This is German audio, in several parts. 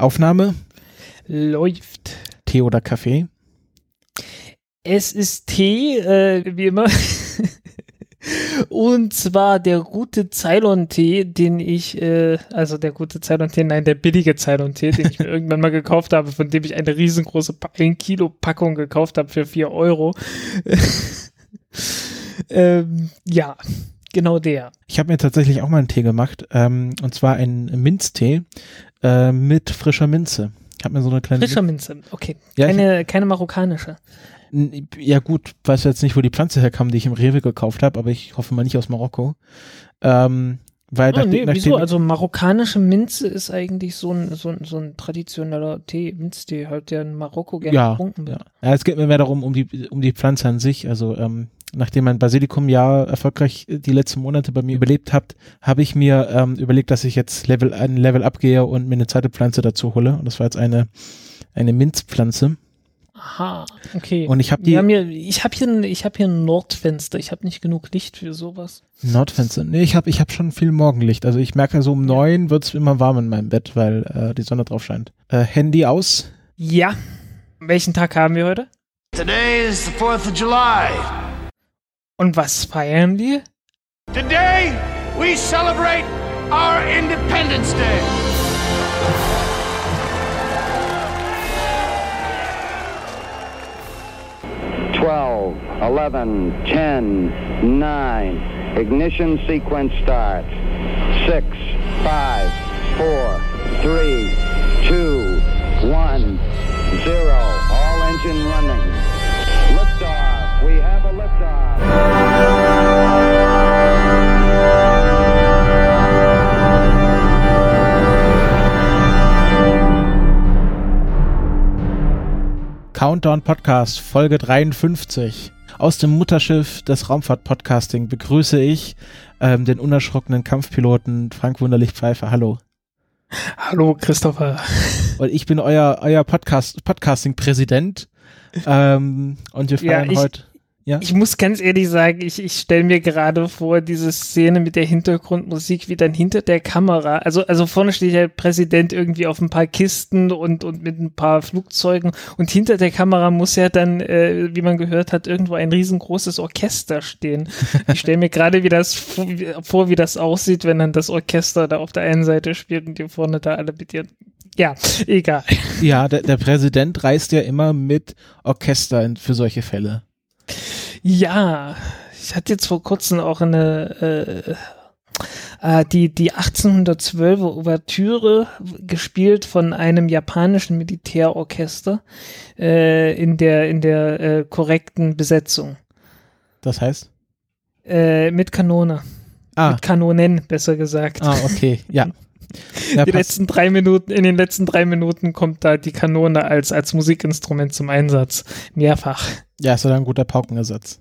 Aufnahme? Läuft. Tee oder Kaffee? Es ist Tee, äh, wie immer. Und zwar der gute Ceylon-Tee, den ich, äh, also der gute Ceylon-Tee, nein, der billige Ceylon-Tee, den ich mir irgendwann mal gekauft habe, von dem ich eine riesengroße 1 Kilo Packung gekauft habe für 4 Euro. ähm, ja, genau der. Ich habe mir tatsächlich auch mal einen Tee gemacht, ähm, und zwar einen Minztee äh, mit frischer Minze. Ich habe mir so eine kleine. Frischer Minze, okay. Ja, keine, keine marokkanische. Ja gut, weiß jetzt nicht, wo die Pflanze herkam, die ich im Rewe gekauft habe, aber ich hoffe mal nicht aus Marokko. Ähm, weil nachdem, nee, wieso? Also marokkanische Minze ist eigentlich so ein, so ein, so ein traditioneller Tee, Minztee, halt, der in Marokko gerne Ja, getrunken wird. ja. ja, es geht mir mehr darum, um die, um die Pflanze an sich. Also ähm, nachdem mein Basilikum ja erfolgreich die letzten Monate bei mir überlebt hat, habe ich mir ähm, überlegt, dass ich jetzt Level ein Level abgehe und mir eine zweite Pflanze dazu hole. Und das war jetzt eine eine Minzpflanze. Aha, okay. Und ich habe die hier, ich habe hier, ein- ich habe hier ein Nordfenster. Ich habe nicht genug Licht für sowas. Nordfenster. Nee, ich habe ich hab schon viel Morgenlicht. Also ich merke, so um neun wird's immer warm in meinem Bett, weil äh, die Sonne drauf scheint. Äh, Handy aus. Ja. Welchen Tag haben wir heute? Today is the 4th of July. Und was feiern wir? Today, we celebrate our Independence Day. Twelve, eleven, ten, nine. Ignition sequence starts. Six, five, four, three, two, one, zero. All engine running. Liftoff. We have a liftoff. Countdown Podcast, Folge 53. Aus dem Mutterschiff des Raumfahrt-Podcasting begrüße ich ähm, den unerschrockenen Kampfpiloten Frank Wunderlich-Pfeiffer. Hallo. Hallo, Christopher. Und ich bin euer, euer Podcast, Podcasting-Präsident. Ähm, und wir Ja, feiern ich- heute. Ja? Ich muss ganz ehrlich sagen, ich, ich stelle mir gerade vor, diese Szene mit der Hintergrundmusik, wie dann hinter der Kamera, also, also vorne steht der Präsident irgendwie auf ein paar Kisten und, und mit ein paar Flugzeugen und hinter der Kamera muss ja dann, äh, wie man gehört hat, irgendwo ein riesengroßes Orchester stehen. Ich stelle mir gerade wie das vor, wie- das aussieht, wenn dann das Orchester da auf der einen Seite spielt und die vorne da alle mit ihren ja, egal. ja, der, der Präsident reist ja immer mit Orchester in, für solche Fälle. Ja, ich hatte jetzt vor kurzem auch eine äh, äh, die die 1812 Ouvertüre gespielt von einem japanischen Militärorchester äh, in der in der äh, korrekten Besetzung Das heißt? äh, mit Kanone Ah, mit Kanonen besser gesagt. ah okay, ja. ja die passt. letzten drei Minuten in den letzten drei Minuten kommt da die Kanone als als Musikinstrument zum Einsatz mehrfach. ja, ist ja ein guter Paukenersatz.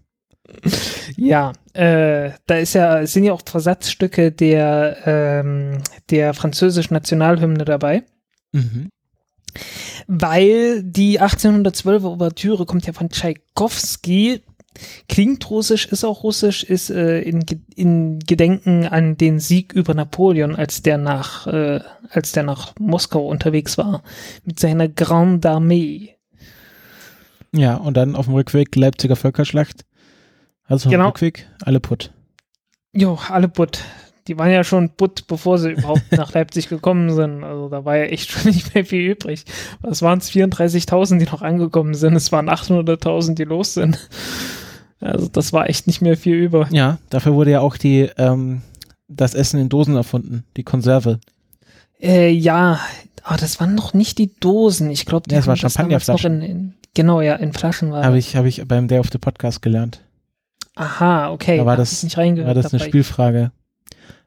Ja, äh, da ist ja, sind ja auch Versatzstücke der, ähm, der französischen Nationalhymne dabei, Mhm. weil die 1812 Ouvertüre kommt ja von Tschaikowski, klingt russisch, ist auch russisch, ist äh, in, in Gedenken an den Sieg über Napoleon, als der nach, äh, als der nach Moskau unterwegs war, mit seiner Grande Armee. Ja, und dann auf dem Rückweg Leipziger Völkerschlacht. Also auf dem Genau. Rückweg alle putt. Jo, alle Butt. Die waren ja schon Butt, bevor sie überhaupt nach Leipzig gekommen sind. Also da war ja echt schon nicht mehr viel übrig. Was waren es? 34.000, die noch angekommen sind. Es waren 800.000, die los sind. Also das war echt nicht mehr viel über. Ja, dafür wurde ja auch die, ähm, das Essen in Dosen erfunden, die Konserve. Äh, ja, aber das waren noch nicht die Dosen. Ich glaube, es war das damals noch Champagnerflaschen. In, in, genau, ja, in Flaschen war. Habe das. ich, habe ich beim Day of the Podcast gelernt. Aha, okay. Da war das- ich nicht reingehört. War das eine dabei. Spielfrage?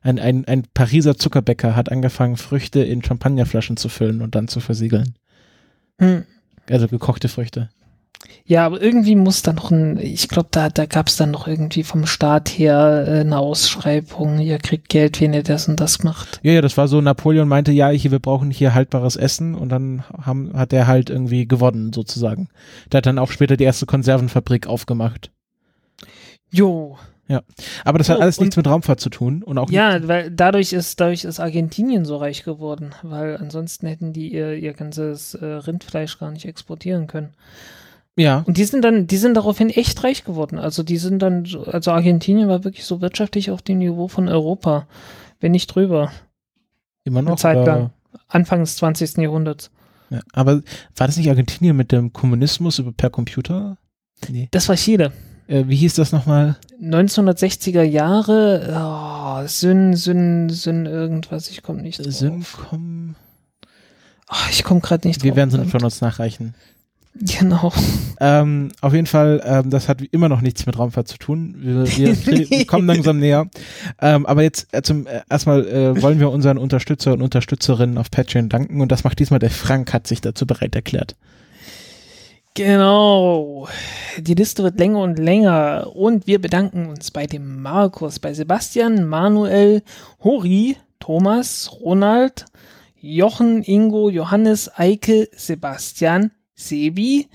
Ein, ein, ein Pariser Zuckerbäcker hat angefangen, Früchte in Champagnerflaschen zu füllen und dann zu versiegeln. Hm. Also gekochte Früchte. Ja, aber irgendwie muss da noch ein, ich glaube, da, da gab es dann noch irgendwie vom Staat her äh, eine Ausschreibung, ihr kriegt Geld, wenn ihr das und das macht. Ja, ja, das war so, Napoleon meinte, ja, hier, wir brauchen hier haltbares Essen und dann haben, hat er halt irgendwie gewonnen, sozusagen. Der hat dann auch später die erste Konservenfabrik aufgemacht. Jo. Aber das hat Oh, alles nichts mit Raumfahrt zu tun und auch Ja, weil dadurch ist, dadurch ist Argentinien so reich geworden, weil ansonsten hätten die ihr, ihr ganzes äh, Rindfleisch gar nicht exportieren können. Ja, Und die sind dann, die sind daraufhin echt reich geworden. Also die sind dann, so- also Argentinien war wirklich so wirtschaftlich auf dem Niveau von Europa, wenn nicht drüber. immer noch. Eine Zeit lang. Anfang des 20. Jahrhunderts. Ja, aber war das nicht Argentinien mit dem Kommunismus über per Computer? Nee. Das war Chile. Äh, wie hieß das nochmal? 1960er Jahre, oh, Syn, Syn, Syn, irgendwas, ich komme nicht drauf. Syncom. Oh, ich komme gerade nicht Wir drauf. werden es von uns nachreichen. Genau. Ähm, auf jeden Fall, ähm, das hat immer noch nichts mit Raumfahrt zu tun. Wir, wir, wir kommen langsam näher. Ähm, aber jetzt äh, zum äh, erstmal äh, wollen wir unseren Unterstützer und Unterstützerinnen auf Patreon danken und das macht diesmal der Frank, hat sich dazu bereit erklärt. Genau. Die Liste wird länger und länger und wir bedanken uns bei dem Markus, bei Sebastian, Manuel, Hori, Thomas, Ronald, Jochen, Ingo, Johannes, Eike, Sebastian, Sebi,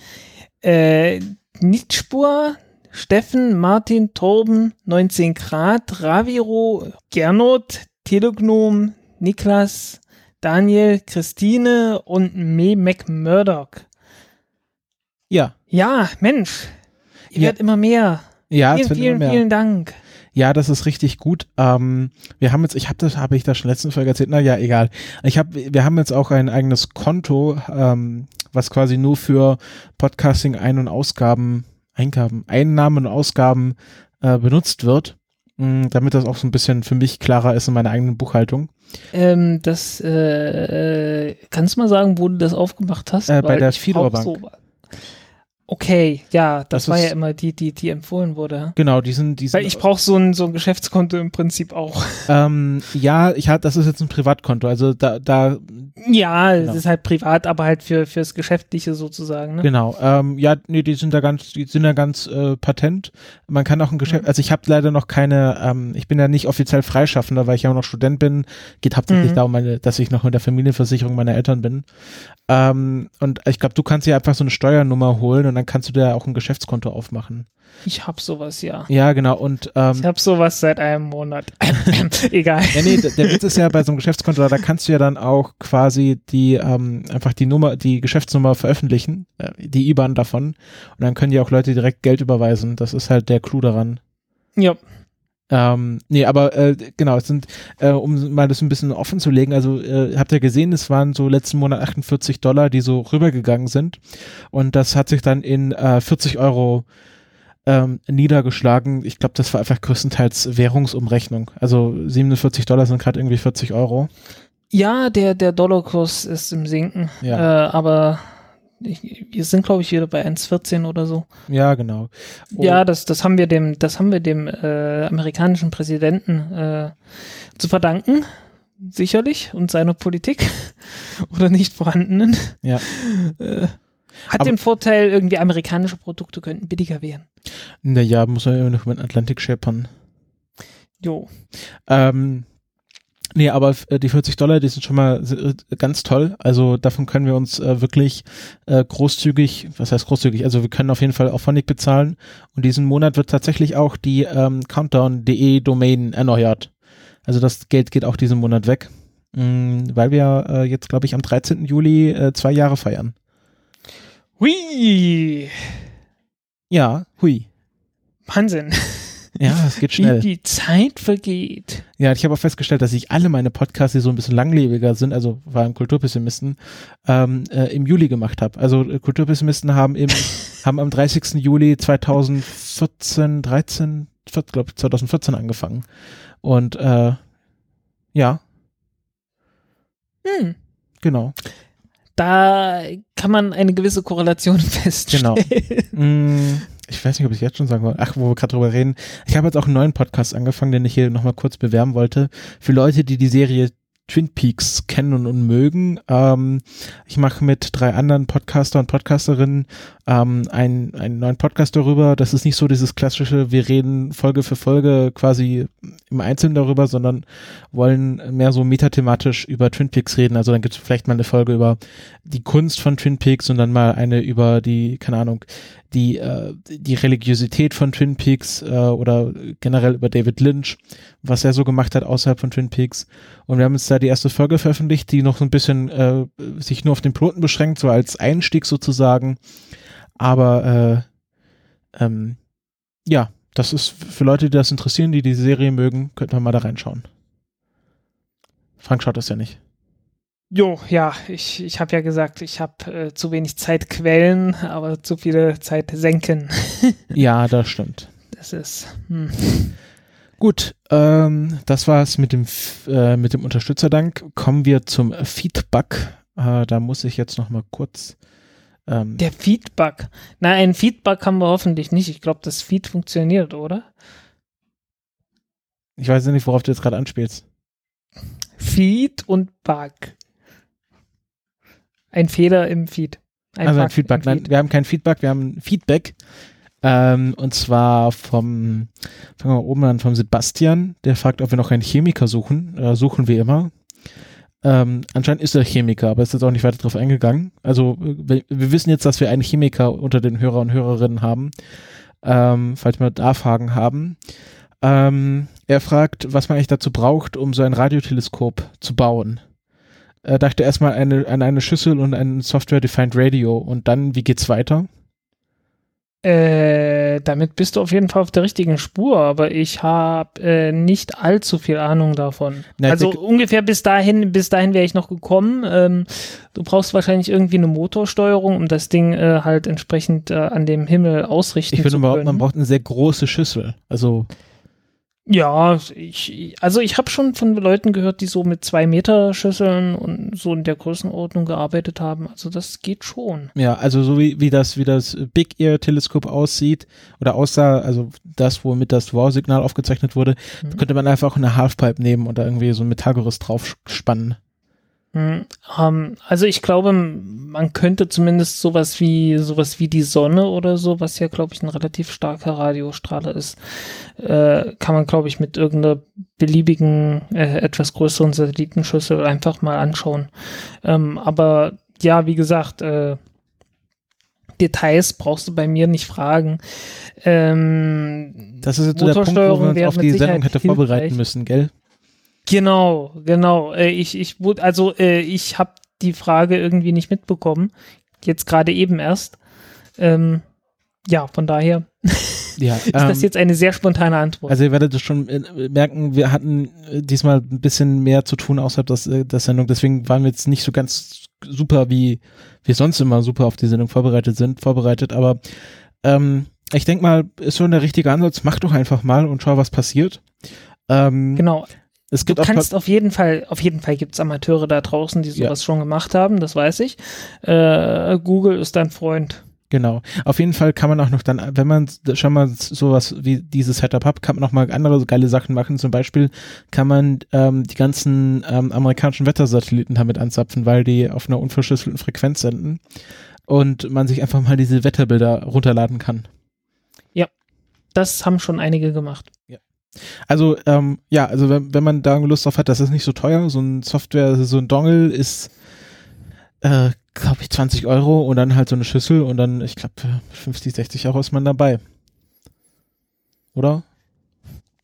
äh, Nitspur, Steffen, Martin, Torben, 19 Grad, Raviro, Gernot, Telegnom, Niklas, Daniel, Christine und Me McMurdoch. Ja, Ja, Mensch. Ihr Ja. werdet immer mehr. ja, vielen, vielen, mehr. vielen Dank. Ja, das ist richtig gut. Ähm, wir haben jetzt, ich habe das, habe ich das schon letzten Folge erzählt. Na ja, egal. Ich habe, wir haben jetzt auch ein eigenes Konto, ähm, was quasi nur für Podcasting Ein- und Ausgaben, Eingaben, Einnahmen und Ausgaben äh, benutzt wird, mh, damit das auch so ein bisschen für mich klarer ist in meiner eigenen Buchhaltung. Ähm, das, äh, äh, kannst du mal sagen, wo du das aufgemacht hast? Äh, bei der ich Fidor brauch Bank. so- Okay, ja, das, Das war ja ist- immer die, die, die empfohlen wurde. Genau, die sind, die sind Weil ich brauche so ein, so ein Geschäftskonto im Prinzip auch. ähm, ja, ich hatte, das ist jetzt ein Privatkonto, also da, da Ja, Genau. es ist halt privat, aber halt für, fürs Geschäftliche sozusagen. Ne? Genau, ähm, ja, nee, die sind da ganz, die sind da ganz äh, patent. Man kann auch ein Geschäft, Mhm. also ich habe leider noch keine, ähm, ich bin ja nicht offiziell Freischaffender, weil ich ja noch Student bin. Geht hauptsächlich Mhm. darum, meine, dass ich noch in der Familienversicherung meiner Eltern bin. Ähm, und ich glaube, du kannst dir einfach so eine Steuernummer holen und dann kannst du da auch ein Geschäftskonto aufmachen. Ich hab sowas, ja. Ja, genau. Und ähm, Ich hab sowas seit einem Monat. Egal. Ja, nee, der, der Witz ist ja bei so einem Geschäftskonto, da kannst du ja dann auch quasi die, ähm, einfach die Nummer, die Geschäftsnummer veröffentlichen, äh, die IBAN davon. Und dann können ja auch Leute direkt Geld überweisen. Das ist halt der Clou daran. Ja. Ähm, nee, aber äh, genau, es sind, äh, um mal das ein bisschen offen zu legen, also äh, habt ihr gesehen, es waren so letzten Monat 48 Dollar, die so rübergegangen sind. Und das hat sich dann in äh, 40 Euro ähm, niedergeschlagen. Ich glaube, das war einfach größtenteils Währungsumrechnung. Also 47 Dollar sind gerade irgendwie 40 Euro. Ja, der, der Dollarkurs ist im Sinken. Ja. Äh, aber ich, wir sind, glaube ich, wieder bei 1,14 oder so. Ja, genau. Oh, Ja, das, das haben wir dem, das haben wir dem äh, amerikanischen Präsidenten äh, zu verdanken. Sicherlich. Und seiner Politik. oder nicht vorhandenen. Ja. Äh, hat Aber- den Vorteil, irgendwie amerikanische Produkte könnten billiger werden. Naja, muss man immer noch den Atlantik scheppern. Jo. Ähm, nee, aber äh, die 40 Dollar, die sind schon mal äh, ganz toll. Also davon können wir uns äh, wirklich äh, großzügig, was heißt großzügig, also wir können auf jeden Fall auf Phonic bezahlen. Und diesen Monat wird tatsächlich auch die ähm, Countdown.de Domain erneuert. Also das Geld geht auch diesen Monat weg. Mm, weil wir äh, jetzt, glaube ich, am 13. Juli äh, zwei Jahre feiern. Hui. Ja, hui. Wahnsinn. Ja, es geht Wie schnell. die Zeit vergeht. Ja, ich habe auch festgestellt, dass ich alle meine Podcasts, die so ein bisschen langlebiger sind, also war im Kulturpessimisten, ähm, äh, im Juli gemacht habe. Also äh, Kulturpessimisten haben im haben am 30. Juli 2014, 13, glaube 2014 angefangen. Und äh, ja, Hm. genau. Da kann man eine gewisse Korrelation Genau. feststellen. Mm, ich weiß nicht, ob ich jetzt schon sagen wollte. Ach, wo wir gerade drüber reden. Ich habe jetzt auch einen neuen Podcast angefangen, den ich hier nochmal kurz bewerben wollte. Für Leute, die die Serie Twin Peaks kennen und, mögen. Ähm, ich mache mit drei anderen Podcaster und Podcasterinnen ähm, einen, einen neuen Podcast darüber. Das ist nicht so dieses klassische, wir reden Folge für Folge quasi im Einzelnen darüber, sondern wollen mehr so metathematisch über Twin Peaks reden. Also dann gibt es vielleicht mal eine Folge über die Kunst von Twin Peaks und dann mal eine über die, keine Ahnung, die, äh, die Religiosität von Twin Peaks äh, oder generell über David Lynch, was er so gemacht hat außerhalb von Twin Peaks. Und wir haben jetzt da die erste Folge veröffentlicht, die noch so ein bisschen äh, sich nur auf den Piloten beschränkt, so als Einstieg sozusagen. Aber äh, ähm, ja, das ist für Leute, die das interessieren, die die Serie mögen, könnte man mal da reinschauen. Frank schaut das ja nicht. Jo, ja, ich, ich habe ja gesagt, ich habe äh, zu wenig Zeit quellen, aber zu viele Zeit senken. ja, das stimmt. Das ist. Hm. Gut, ähm, das war's mit dem äh, mit dem Unterstützerdank. Kommen wir zum Feedback. Äh, da muss ich jetzt noch mal kurz. Ähm, Der Feedback. Na, ein Feedback haben wir hoffentlich nicht. Ich glaube, das Feed funktioniert, oder? Ich weiß nicht, worauf du jetzt gerade anspielst. Feed und Bug. Ein Fehler im Feed. Ein also ein Feedback. Nein, Feed. wir haben kein Feedback, wir haben Feedback. Ähm, und zwar vom, fangen wir oben an, vom Sebastian, der fragt, ob wir noch einen Chemiker suchen. Äh, suchen wir immer. Ähm, anscheinend ist er Chemiker, aber ist jetzt auch nicht weiter drauf eingegangen. Also wir, wir, wissen jetzt, dass wir einen Chemiker unter den Hörer und Hörerinnen haben, ähm, falls wir da Fragen haben. Ähm, er fragt, was man eigentlich dazu braucht, um so ein Radioteleskop zu bauen äh, dachte erstmal eine, an eine Schüssel und ein Software-Defined Radio und dann, wie geht's weiter? Äh, damit bist du auf jeden Fall auf der richtigen Spur, aber ich habe äh, nicht allzu viel Ahnung davon. Na, also ungefähr bis dahin, bis dahin wäre ich noch gekommen. Ähm, du brauchst wahrscheinlich irgendwie eine Motorsteuerung, um das Ding äh, halt entsprechend äh, an dem Himmel ausrichten ich zu können. Ich würde man braucht eine sehr große Schüssel. Also ja, ich, also ich habe schon von Leuten gehört, die so mit zwei Meter Schüsseln und so in der Größenordnung gearbeitet haben. Also das geht schon. Ja, also so wie, wie das, wie das Big Ear Teleskop aussieht oder aussah, also das, womit das Wow-Signal aufgezeichnet wurde, mhm. könnte man einfach eine Halfpipe nehmen und da irgendwie so ein Metallgerüst drauf spannen. Hm, ähm, also ich glaube, man könnte zumindest sowas wie sowas wie die Sonne oder so, was ja glaube ich ein relativ starker Radiostrahler ist, äh, kann man glaube ich mit irgendeiner beliebigen äh, etwas größeren Satellitenschüssel einfach mal anschauen. Ähm, aber ja, wie gesagt, äh, Details brauchst du bei mir nicht fragen. Ähm, das ist jetzt so der Punkt, wo wir uns auf die Sendung hätte vorbereiten müssen, gell? Genau, genau. Äh, ich, ich also äh, ich habe die Frage irgendwie nicht mitbekommen. Jetzt gerade eben erst. Ähm, ja, von daher ja, ist ähm, das jetzt eine sehr spontane Antwort. Also ihr werdet es schon äh, merken, wir hatten diesmal ein bisschen mehr zu tun außerhalb des, der Sendung. Deswegen waren wir jetzt nicht so ganz super, wie wir sonst immer super auf die Sendung vorbereitet sind, vorbereitet. Aber ähm, ich denke mal, ist schon der richtige Ansatz. Mach doch einfach mal und schau, was passiert. Ähm, genau. Es gibt du kannst auf jeden Fall, auf jeden Fall gibt es Amateure da draußen, die sowas ja. schon gemacht haben, das weiß ich. Äh, Google ist dein Freund. Genau. Auf jeden Fall kann man auch noch dann, wenn man schon mal sowas wie dieses Setup hat, kann man noch mal andere geile Sachen machen. Zum Beispiel kann man ähm, die ganzen ähm, amerikanischen Wettersatelliten damit anzapfen, weil die auf einer unverschlüsselten Frequenz senden und man sich einfach mal diese Wetterbilder runterladen kann. Ja, das haben schon einige gemacht. Ja. Also, ähm, ja, also wenn, wenn man da Lust drauf hat, das ist nicht so teuer. So ein Software, so ein Dongle ist, äh, glaube ich, 20 Euro und dann halt so eine Schüssel und dann, ich glaube, 50, 60 Euro ist man dabei. Oder?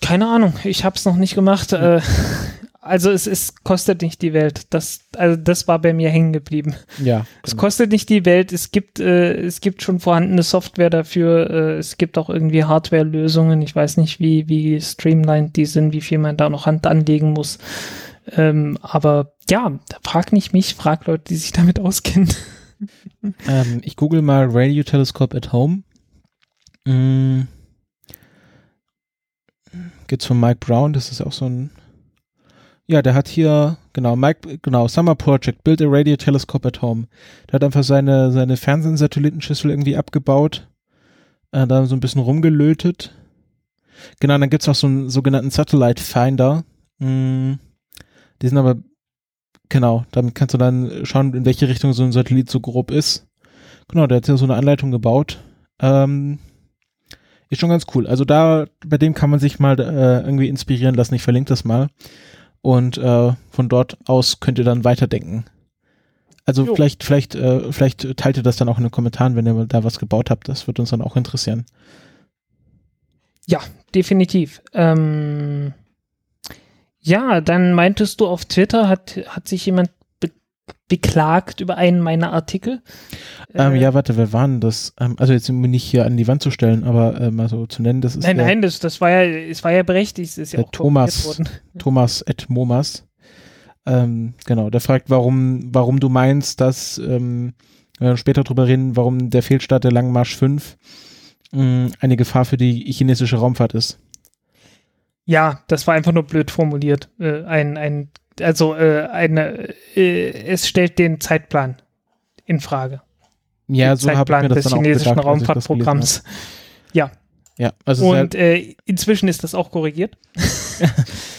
Keine Ahnung, ich habe es noch nicht gemacht. Äh, also es, es kostet nicht die Welt. Das, also das war bei mir hängen geblieben. Ja. Genau. Es kostet nicht die Welt. Es gibt, äh, es gibt schon vorhandene Software dafür. Äh, es gibt auch irgendwie Hardware-Lösungen. Ich weiß nicht, wie, wie streamlined die sind, wie viel man da noch Hand anlegen muss. Ähm, aber ja, frag nicht mich, frag Leute, die sich damit auskennen. Ähm, ich google mal Radio Telescope at Home. Mm. Geht's von Mike Brown, das ist auch so ein ja, der hat hier, genau, Mike, genau, Summer Project, Build a Radio Telescope at Home. Der hat einfach seine, seine Fernsehsatellitenschüssel irgendwie abgebaut, äh, da so ein bisschen rumgelötet. Genau, dann gibt's noch so einen sogenannten Satellite Finder. Mm, die sind aber, genau, damit kannst du dann schauen, in welche Richtung so ein Satellit so grob ist. Genau, der hat ja so eine Anleitung gebaut. Ähm, ist schon ganz cool. Also da, bei dem kann man sich mal äh, irgendwie inspirieren lassen. Ich verlinke das mal. Und äh, von dort aus könnt ihr dann weiterdenken. Also Jo. vielleicht, vielleicht, äh, vielleicht teilt ihr das dann auch in den Kommentaren, wenn ihr da was gebaut habt. Das wird uns dann auch interessieren. Ja, definitiv. Ähm, ja, dann meintest du auf Twitter, hat, hat sich jemand beklagt über einen meiner Artikel. Ähm, Äh, ja, warte, wer war denn das? Ähm, also jetzt um mich nicht hier an die Wand zu stellen, aber äh, mal so zu nennen, das ist Nein, der nein, das, das war ja, es war ja berechtigt, es ist ja auch Thomas. Thomas et Momas. Ähm, genau, der fragt, warum, warum du meinst, dass, ähm, wir später drüber reden, warum der Fehlstart der Langen Marsch 5 mh, eine Gefahr für die chinesische Raumfahrt ist. Ja, das war einfach nur blöd formuliert. Äh, ein, ein, also äh, eine, äh, es stellt den Zeitplan in Frage. Ja, den so Zeitplan des chinesischen gedacht, Raumfahrtprogramms. Ja. Ja, also und äh, inzwischen ist das auch korrigiert.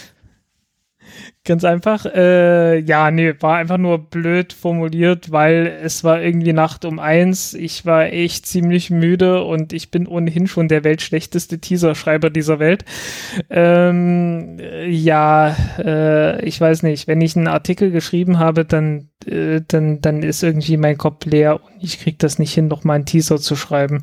Ganz einfach. Äh, ja, nee, war einfach nur blöd formuliert, weil es war irgendwie Nacht um eins. Ich war echt ziemlich müde und ich bin ohnehin schon der weltschlechteste Teaserschreiber dieser Welt. Ähm, äh, ja, äh, ich weiß nicht. Wenn ich einen Artikel geschrieben habe, dann, äh, dann, dann ist irgendwie mein Kopf leer und ich krieg das nicht hin, noch mal einen Teaser zu schreiben.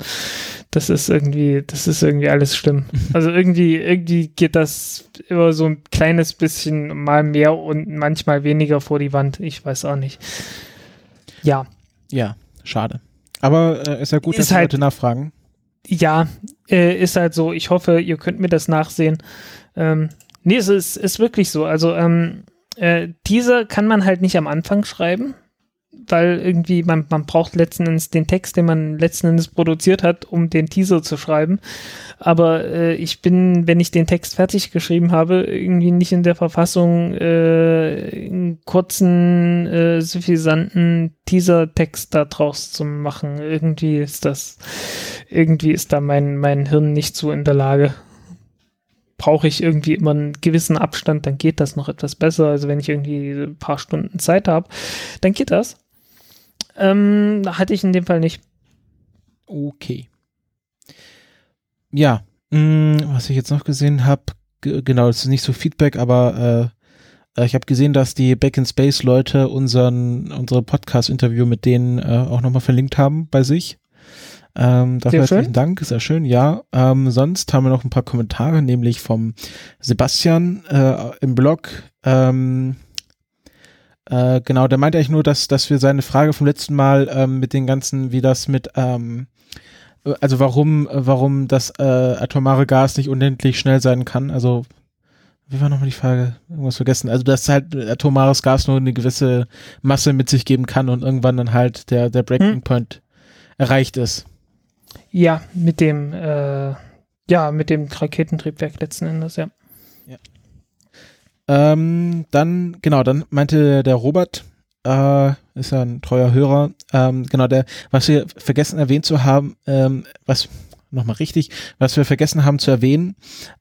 Das ist irgendwie, das ist irgendwie alles schlimm. Also irgendwie, irgendwie geht das immer so ein kleines bisschen mal mehr und manchmal weniger vor die Wand. Ich weiß auch nicht. Ja, ja, schade. Aber äh, ist ja gut, Ist dass die halt- Leute nachfragen. ja, äh, ist halt so. Ich hoffe, ihr könnt mir das nachsehen. Ähm, nee, es ist, ist wirklich so. Also, ähm, äh, Teaser kann man halt nicht am Anfang schreiben, weil irgendwie man, man braucht letzten Endes den Text, den man letzten Endes produziert hat, um den Teaser zu schreiben. Aber äh, ich bin, wenn ich den Text fertig geschrieben habe, irgendwie nicht in der Verfassung, äh, einen kurzen, äh, suffisanten Teaser-Text da draus zu machen. Irgendwie ist das, irgendwie ist da mein, mein Hirn nicht so in der Lage. Brauche ich irgendwie immer einen gewissen Abstand, dann geht das noch etwas besser. Also wenn ich irgendwie ein paar Stunden Zeit habe, dann geht das. Ähm, hatte ich in dem Fall nicht. Okay. Ja, mh, was ich jetzt noch gesehen habe, genau, das ist nicht so Feedback, aber äh, äh, ich habe gesehen, dass die Back in Space Leute unseren unsere Podcast-Interview mit denen äh, auch nochmal verlinkt haben bei sich. Ähm, dafür Sehr schön. herzlichen Dank, sehr schön, ja. Ähm, sonst haben wir noch ein paar Kommentare, nämlich vom Sebastian äh, im Blog. Ähm, äh, genau, der meinte eigentlich nur, dass, dass wir seine Frage vom letzten Mal ähm, mit den ganzen, wie das mit, ähm, äh, also warum, warum das äh, atomare Gas nicht unendlich schnell sein kann. Also, wie war nochmal die Frage? Irgendwas vergessen. Also, dass halt atomares Gas nur eine gewisse Masse mit sich geben kann und irgendwann dann halt der, der Breaking Hm. Point erreicht ist. Ja, mit dem, äh, ja, mit dem Raketentriebwerk letzten Endes, ja. Ähm, dann, genau, dann meinte der Robert, äh, ist ja ein treuer Hörer, ähm, genau, der, was wir vergessen erwähnt zu haben, ähm, was, nochmal richtig, was wir vergessen haben zu erwähnen,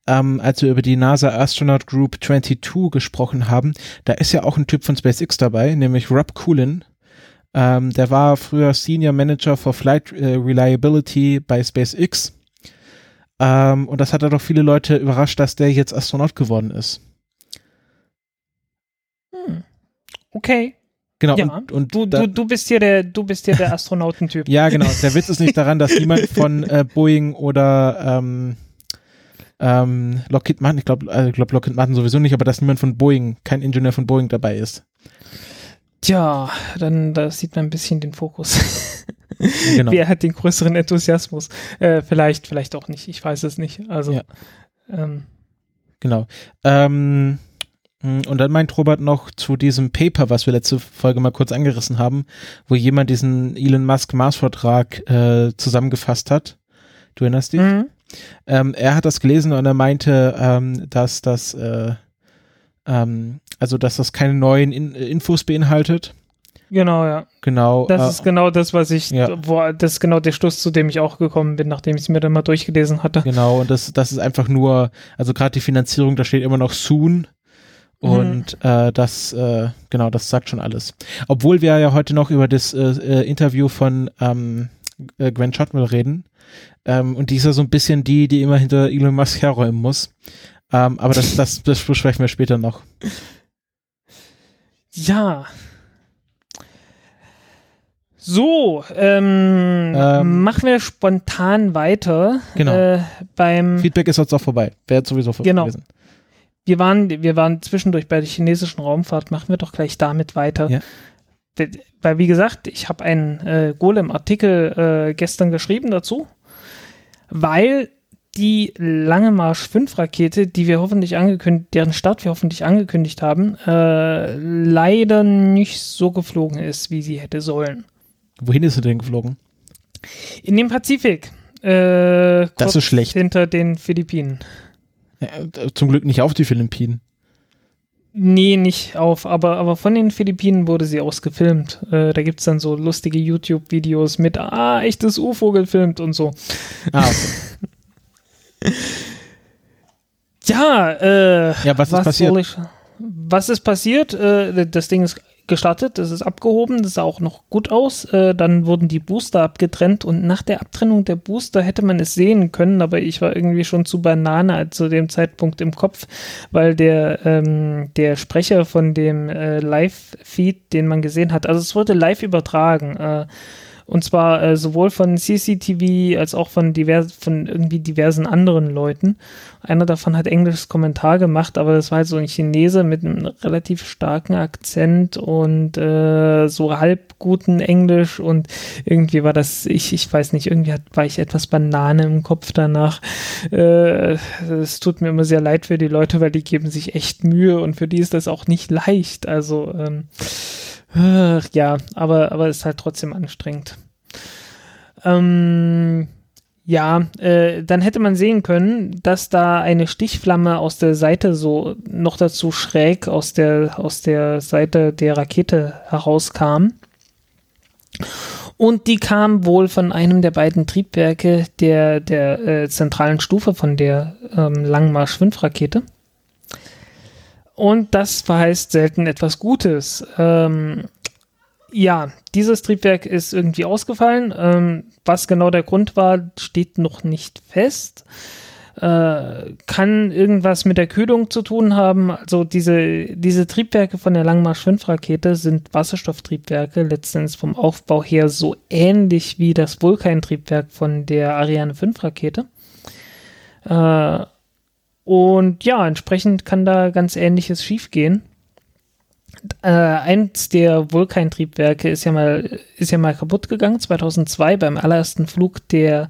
ähm, als wir über die NASA Astronaut Group 22 gesprochen haben, da ist ja auch ein Typ von SpaceX dabei, nämlich Rob Coolin. Ähm, der war früher Senior Manager for Flight äh, Reliability bei SpaceX. Ähm, und das hat doch viele Leute überrascht, dass der jetzt Astronaut geworden ist. Hm. Okay. Genau. Ja, und, und Du, da, du, du bist hier der, du bist hier der Astronautentyp. ja, genau. Der Witz ist nicht daran, dass niemand von äh, Boeing oder ähm, ähm, Lockheed Martin, ich glaube, äh, ich Lockheed Martin sowieso nicht, aber dass niemand von Boeing, kein Ingenieur von Boeing dabei ist. Tja, dann da sieht man ein bisschen den Fokus. Genau. Wer hat den größeren Enthusiasmus? Äh, vielleicht, vielleicht auch nicht. Ich weiß es nicht. Also, Ja. ähm, Genau. Ähm, und dann meint Robert noch zu diesem Paper, was wir letzte Folge mal kurz angerissen haben, wo jemand diesen Elon Musk Mars-Vertrag äh, zusammengefasst hat. Du erinnerst dich? mhm. Ähm, er hat das gelesen und er meinte, ähm, dass das, äh, ähm, also dass das keine neuen In Infos beinhaltet. genau, ja. Genau. Das äh, ist genau das, was ich, ja. wo, das ist genau der Schluss, zu dem ich auch gekommen bin, nachdem ich es mir dann mal durchgelesen hatte. Genau, und das, das ist einfach nur, also gerade die Finanzierung, da steht immer noch soon. Und äh, das, äh, genau, das sagt schon alles. Obwohl wir ja heute noch über das äh, äh, Interview von ähm, äh, Gwen Shotwell reden. Ähm, und die ist ja so ein bisschen die, die immer hinter Elon Musk herräumen muss. Ähm, aber das, das, das besprechen wir später noch. Ja. So, ähm, Ähm. machen wir spontan weiter. Genau. Äh, beim Feedback ist jetzt auch vorbei. Wäre jetzt sowieso vorbei Genau. gewesen. Wir waren, wir waren zwischendurch bei der chinesischen Raumfahrt, machen wir doch gleich damit weiter. Ja. Weil, wie gesagt, ich habe einen äh, Golem-Artikel äh, gestern geschrieben dazu, weil die Lange Marsch 5 Rakete, die wir hoffentlich angekündigt, deren Start wir hoffentlich angekündigt haben, äh, leider nicht so geflogen ist, wie sie hätte sollen. Wohin ist sie denn geflogen? In den Pazifik. Äh, Das ist schlecht. Hinter den Philippinen. Äh, zum Glück nicht auf die Philippinen. Nee, nicht auf, aber, aber von den Philippinen wurde sie aus gefilmt. Äh, da gibt's dann so lustige YouTube-Videos mit, ah, echtes UFO gefilmt und so. Ah, okay. Ja, äh, Ja, was ist passiert? soll Ich, was ist passiert? Äh, das Ding ist gestartet, das ist abgehoben, das sah auch noch gut aus. Äh, dann wurden die Booster abgetrennt und nach der Abtrennung der Booster hätte man es sehen können, aber ich war irgendwie schon zu Banane zu dem Zeitpunkt im Kopf, weil der, ähm, der Sprecher von dem äh, Live-Feed, den man gesehen hat, also es wurde live übertragen. Äh, und zwar äh, sowohl von CCTV als auch von, divers, von irgendwie diversen anderen Leuten. Einer davon hat englisches Kommentar gemacht, aber das war halt so ein Chinese mit einem relativ starken Akzent und äh, so halb guten Englisch und irgendwie war das, ich, ich weiß nicht, irgendwie hat, war ich etwas Banane im Kopf danach. Äh, Es tut mir immer sehr leid für die Leute, weil die geben sich echt Mühe und für die ist das auch nicht leicht. Also ähm, Ach, ja, aber, aber ist halt trotzdem anstrengend. Ähm, ja, äh, dann hätte man sehen können, dass da eine Stichflamme aus der Seite so noch dazu schräg aus der, aus der Seite der Rakete herauskam. Und die kam wohl von einem der beiden Triebwerke der, der äh, zentralen Stufe von der ähm, Langmarsch 5 Rakete. Und das verheißt selten etwas Gutes. Ähm, ja, dieses Triebwerk ist irgendwie ausgefallen. Ähm, was genau der Grund war, steht noch nicht fest. Äh, kann irgendwas mit der Kühlung zu tun haben. Also diese, diese Triebwerke von der Langmarsch 5 Rakete sind Wasserstofftriebwerke, letztendlich vom Aufbau her so ähnlich wie das Vulkan-Triebwerk von der Ariane 5 Rakete. Äh, und ja, entsprechend kann da ganz ähnliches schiefgehen. Äh, eins der Vulkan-Triebwerke ist ja mal ist ja mal kaputt gegangen 2002 beim allerersten Flug der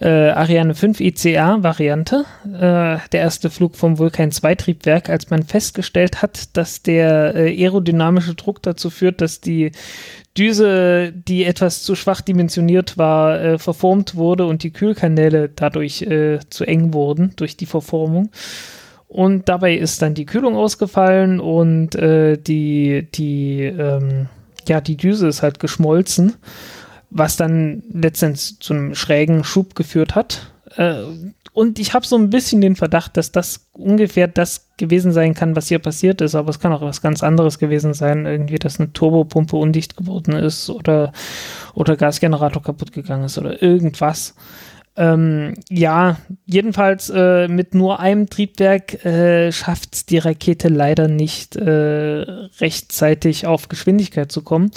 äh, Ariane 5 ICA-Variante. Äh, der erste Flug vom Vulkan 2 Triebwerk, als man festgestellt hat, dass der äh, aerodynamische Druck dazu führt, dass die Düse, die etwas zu schwach dimensioniert war, äh, verformt wurde und die Kühlkanäle dadurch äh, zu eng wurden durch die Verformung. Und dabei ist dann die Kühlung ausgefallen und äh, die, die, ähm, ja, die Düse ist halt geschmolzen, was dann letztendlich zu einem schrägen Schub geführt hat. Und ich habe so ein bisschen den Verdacht, dass das ungefähr das gewesen sein kann, was hier passiert ist, aber es kann auch was ganz anderes gewesen sein, irgendwie, dass eine Turbopumpe undicht geworden ist oder, oder Gasgenerator kaputt gegangen ist oder irgendwas. Ähm, ja, jedenfalls äh, mit nur einem Triebwerk äh, schafft die Rakete leider nicht äh, rechtzeitig auf Geschwindigkeit zu kommen,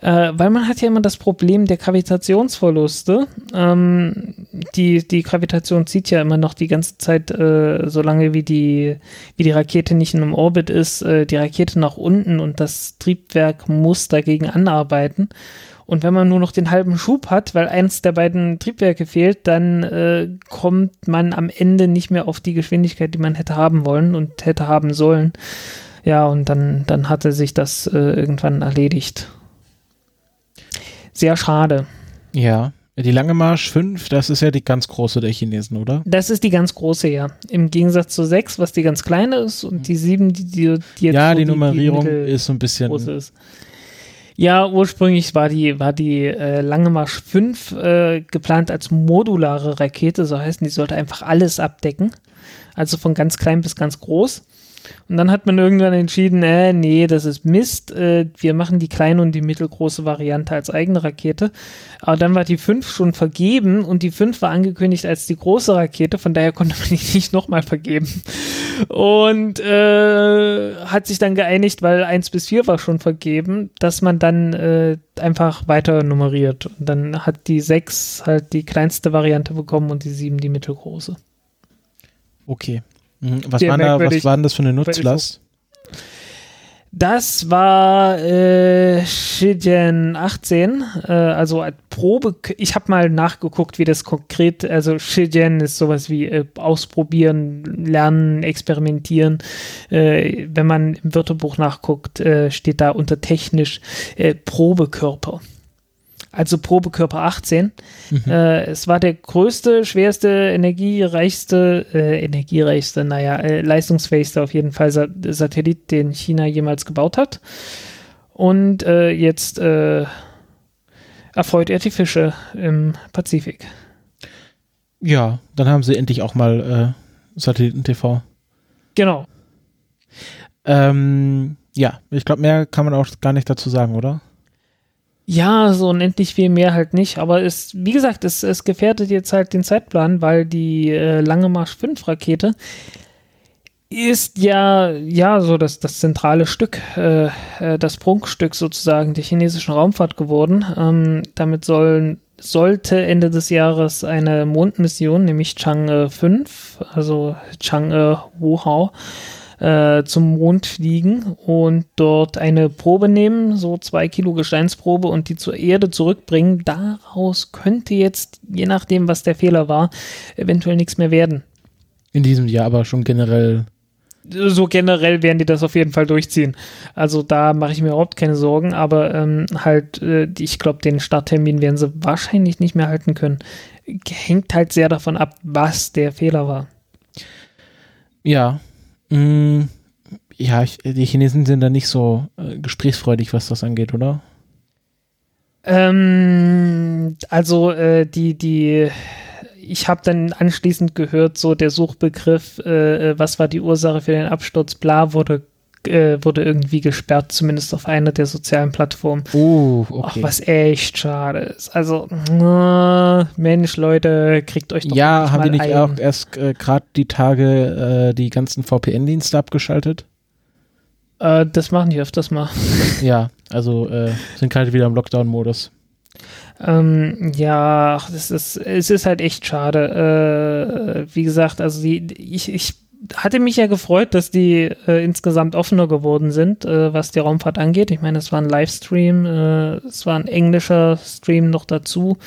äh, weil man hat ja immer das Problem der Gravitationsverluste. Ähm, die, die Gravitation zieht ja immer noch die ganze Zeit, äh, solange wie die, wie die Rakete nicht in einem Orbit ist, äh, die Rakete nach unten und das Triebwerk muss dagegen anarbeiten. Und wenn man nur noch den halben Schub hat, weil eins der beiden Triebwerke fehlt, dann äh, kommt man am Ende nicht mehr auf die Geschwindigkeit, die man hätte haben wollen und hätte haben sollen. Ja, und dann, dann hatte sich das äh, irgendwann erledigt. Sehr schade. Ja. Die Lange Marsch 5, das ist ja die ganz große der Chinesen, oder? Das ist die ganz große, ja. Im Gegensatz zu 6, was die ganz kleine ist, und die 7, die, die, die jetzt Ja, so die Nummerierung mittel- ist so ein bisschen. Ja, ursprünglich war die, war die äh, Lange Marsch 5 äh, geplant als modulare Rakete, so heißen, die sollte einfach alles abdecken. Also von ganz klein bis ganz groß. Und dann hat man irgendwann entschieden, äh, nee, das ist Mist. Äh, wir machen die kleine und die mittelgroße Variante als eigene Rakete. Aber dann war die 5 schon vergeben und die 5 war angekündigt als die große Rakete, von daher konnte man die nicht nochmal vergeben. Und äh, hat sich dann geeinigt, weil 1 bis 4 war schon vergeben, dass man dann äh, einfach weiter nummeriert. Und dann hat die 6 halt die kleinste Variante bekommen und die 7 die mittelgroße. Okay. Mhm. Was, war da, was war denn das für eine Nutzlast? Das war äh, Shigen 18, äh, also Probe. Ich habe mal nachgeguckt, wie das konkret, also Shigen ist sowas wie äh, ausprobieren, lernen, experimentieren. Äh, wenn man im Wörterbuch nachguckt, äh, steht da unter technisch äh, Probekörper also Probekörper 18. Mhm. Äh, es war der größte, schwerste, energiereichste, äh, energiereichste, naja, äh, leistungsfähigste auf jeden Fall Sa Satellit, den China jemals gebaut hat. Und äh, jetzt äh, erfreut er die Fische im Pazifik. Ja, dann haben sie endlich auch mal äh, Satelliten-TV. Genau. Ähm, ja, ich glaube, mehr kann man auch gar nicht dazu sagen, oder? Ja, so unendlich viel mehr halt nicht. Aber es, wie gesagt, es, es gefährdet jetzt halt den Zeitplan, weil die äh, Lange Marsch 5 Rakete ist ja, ja, so das, das zentrale Stück, äh, äh, das Prunkstück sozusagen der chinesischen Raumfahrt geworden. Ähm, damit sollen, sollte Ende des Jahres eine Mondmission, nämlich Chang'e 5, also Chang'e Wuhao, äh, zum Mond fliegen und dort eine Probe nehmen, so zwei Kilo Gesteinsprobe und die zur Erde zurückbringen. Daraus könnte jetzt, je nachdem, was der Fehler war, eventuell nichts mehr werden. In diesem Jahr aber schon generell. So generell werden die das auf jeden Fall durchziehen. Also da mache ich mir überhaupt keine Sorgen, aber ähm, halt, äh, ich glaube, den Starttermin werden sie wahrscheinlich nicht mehr halten können. Hängt halt sehr davon ab, was der Fehler war. Ja, Mm, ja, ich, die Chinesen sind da nicht so äh, gesprächsfreudig, was das angeht, oder? Ähm, also äh, die, die, ich habe dann anschließend gehört, so der Suchbegriff, äh, äh was war die Ursache für den Absturz, bla, wurde äh, wurde irgendwie gesperrt, zumindest auf einer der sozialen Plattformen. Oh, okay. Ach, was echt schade ist. Also, äh, Mensch, Leute, kriegt euch doch Ja, haben die nicht ein. auch erst äh, gerade die Tage äh, die ganzen VPN-Dienste abgeschaltet? Äh, das machen die öfters mal. ja, also sind gerade wieder im Lockdown-Modus. Ähm, ja, das ist, es ist halt echt schade. Äh, wie gesagt, also die, ich, ich hatte mich ja gefreut, dass die äh, insgesamt offener geworden sind, äh, was die Raumfahrt angeht. Ich meine, es war ein Livestream, äh, es war ein englischer Stream noch dazu,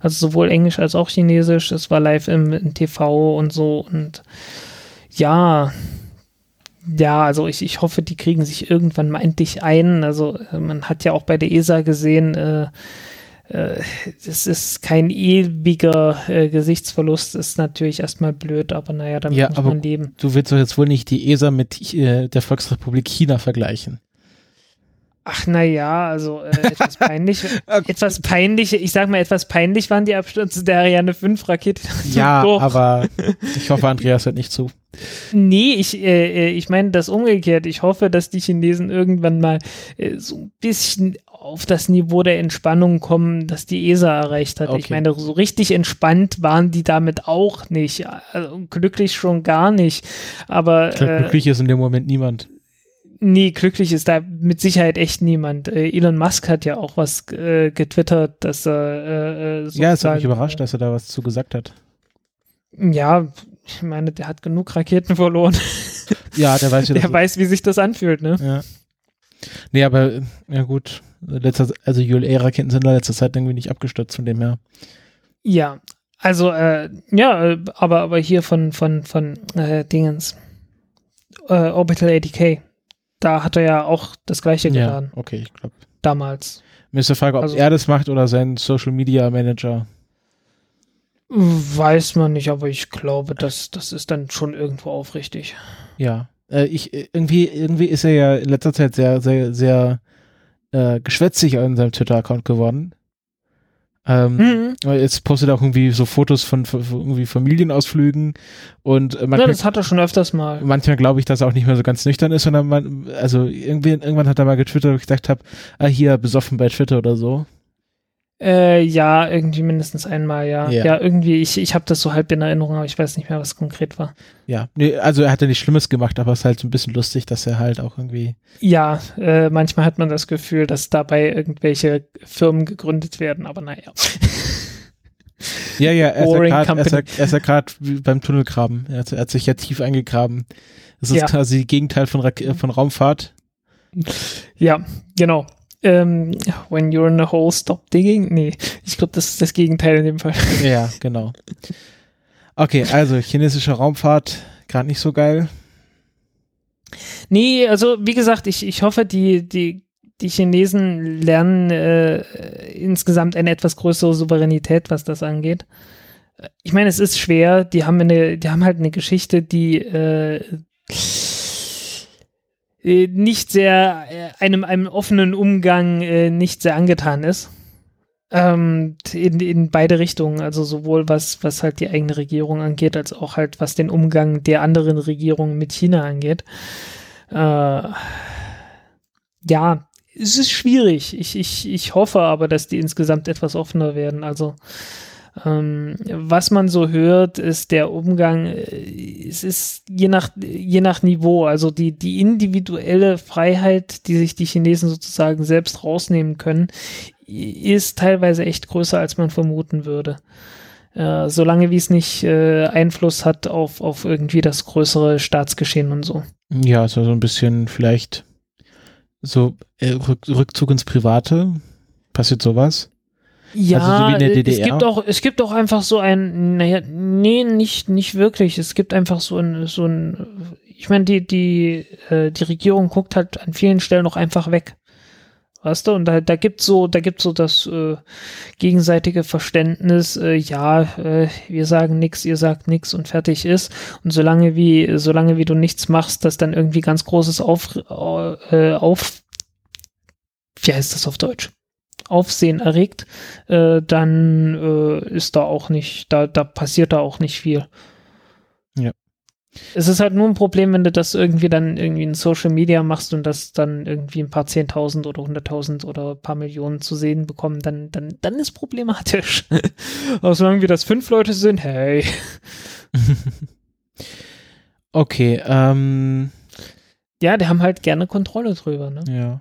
also sowohl Englisch als auch Chinesisch. Es war live im, im TV und so und ja, ja, also ich, ich hoffe, die kriegen sich irgendwann mal endlich ein. Also äh, man hat ja auch bei der ESA gesehen, äh, äh, es ist kein ewiger äh, Gesichtsverlust, ist natürlich erstmal blöd, aber naja, damit ja, muss aber man leben. Du willst doch jetzt wohl nicht die ESA mit äh, der Volksrepublik China vergleichen. Ach naja, also äh, etwas peinlich, okay. etwas peinlich, ich sag mal etwas peinlich waren die Abstürze der Ariane 5 Rakete. Ja, aber ich hoffe, Andreas hört nicht zu. Nee, ich, äh, äh, ich meine das umgekehrt. Ich hoffe, dass die Chinesen irgendwann mal äh, so ein bisschen auf das Niveau der Entspannung kommen, das die ESA erreicht hat. Okay. Ich meine, so richtig entspannt waren die damit auch nicht. Also, glücklich schon gar nicht. Aber glaub, äh, glücklich ist in dem Moment niemand. Nee, glücklich ist da mit Sicherheit echt niemand. Äh, Elon Musk hat ja auch was äh, getwittert, dass er. Äh, äh ja, es hat mich überrascht, dass er da was zu gesagt hat. Ja, ich meine, der hat genug Raketen verloren. Ja, der weiß, wie, der weiß, wie sich das anfühlt, ne? Ja. Nee, aber ja gut, letzter, also ULA-Raketen sind in letzter Zeit irgendwie nicht abgestürzt, von dem her. Ja, also äh, ja, aber aber hier von von von äh, Dingens äh, Orbital ADK, da hat er ja auch das gleiche getan. Ja, okay, ich glaube. Damals. Mir ist die Frage, ob also, er das macht oder sein Social Media Manager. Weiß man nicht, aber ich glaube, das, das ist dann schon irgendwo aufrichtig. Ja. Äh, ich, irgendwie, irgendwie ist er ja in letzter Zeit sehr, sehr, sehr äh, geschwätzig an seinem Twitter-Account geworden. Ähm, Mhm. Jetzt postet er auch irgendwie so Fotos von, von irgendwie Familienausflügen und äh, Ja, manchmal, das hat er schon öfters mal. manchmal glaube ich, dass er auch nicht mehr so ganz nüchtern ist, sondern man, also irgendwie, irgendwann hat er mal getwittert, wo ich gedacht habe, ah, hier, besoffen bei Twitter oder so. Äh, ja, irgendwie mindestens einmal, ja. Ja. Ja, irgendwie, ich, ich habe das so halb in Erinnerung, aber ich weiß nicht mehr, was konkret war. Ja, nee, also er hat ja nichts Schlimmes gemacht, aber es ist halt so ein bisschen lustig, dass er halt auch irgendwie, Ja, äh, manchmal hat man das Gefühl, dass dabei irgendwelche Firmen gegründet werden, aber naja. ja, ja, er ist ja er er gerade beim Tunnelgraben. Er hat, er hat sich ja tief eingegraben. Das ist Ja. quasi das Gegenteil von, Rak von Raumfahrt. Ja, genau. Ähm, when you're in a hole, stop digging. Nee, ich glaube, das ist das Gegenteil in dem Fall. Ja, genau. Okay, also chinesische Raumfahrt, gerade nicht so geil. Nee, also wie gesagt, ich, ich hoffe, die, die, die Chinesen lernen äh, insgesamt eine etwas größere Souveränität, was das angeht. Ich meine, es ist schwer, die haben eine, die haben halt eine Geschichte, die äh, nicht sehr äh, einem, einem offenen Umgang äh, nicht sehr angetan ist. Ähm, in, in beide Richtungen, also sowohl was, was halt die eigene Regierung angeht, als auch halt was den Umgang der anderen Regierungen mit China angeht. Äh, ja, es ist schwierig. Ich, ich, ich hoffe aber, dass die insgesamt etwas offener werden. Also, ähm, was man so hört, ist der Umgang, äh, es ist je nach, je nach Niveau, also die, die individuelle Freiheit, die sich die Chinesen sozusagen selbst rausnehmen können, ist teilweise echt größer, als man vermuten würde. Äh, solange wie es nicht äh, Einfluss hat auf, auf irgendwie das größere Staatsgeschehen und so. Ja, so, so ein bisschen vielleicht so äh, Rück, Rückzug ins Private. Passiert sowas? Ja, Also so wie in der äh, es DDR? gibt auch, es gibt auch einfach so ein, naja, nee, nicht, nicht wirklich. Es gibt einfach so ein, so ein, ich meine, die, die, äh, die Regierung guckt halt an vielen Stellen noch einfach weg. Weißt du, und da, da gibt's so, da gibt's so das äh, gegenseitige Verständnis, äh, ja, äh, wir sagen nix, ihr sagt nix und fertig ist. Und solange wie, solange wie du nichts machst, das dann irgendwie ganz großes auf, äh, auf, wie heißt das auf Deutsch? Aufsehen erregt, äh, dann äh, ist da auch nicht, da, da passiert da auch nicht viel. Ja. Es ist halt nur ein Problem, wenn du das irgendwie dann irgendwie in Social Media machst und das dann irgendwie ein paar Zehntausend oder hunderttausend oder ein paar Millionen zu sehen bekommen, dann, dann, dann ist problematisch. Aber solange wir das fünf Leute sind, hey. Okay, ähm, Ja, die haben halt gerne Kontrolle drüber, ne? ja.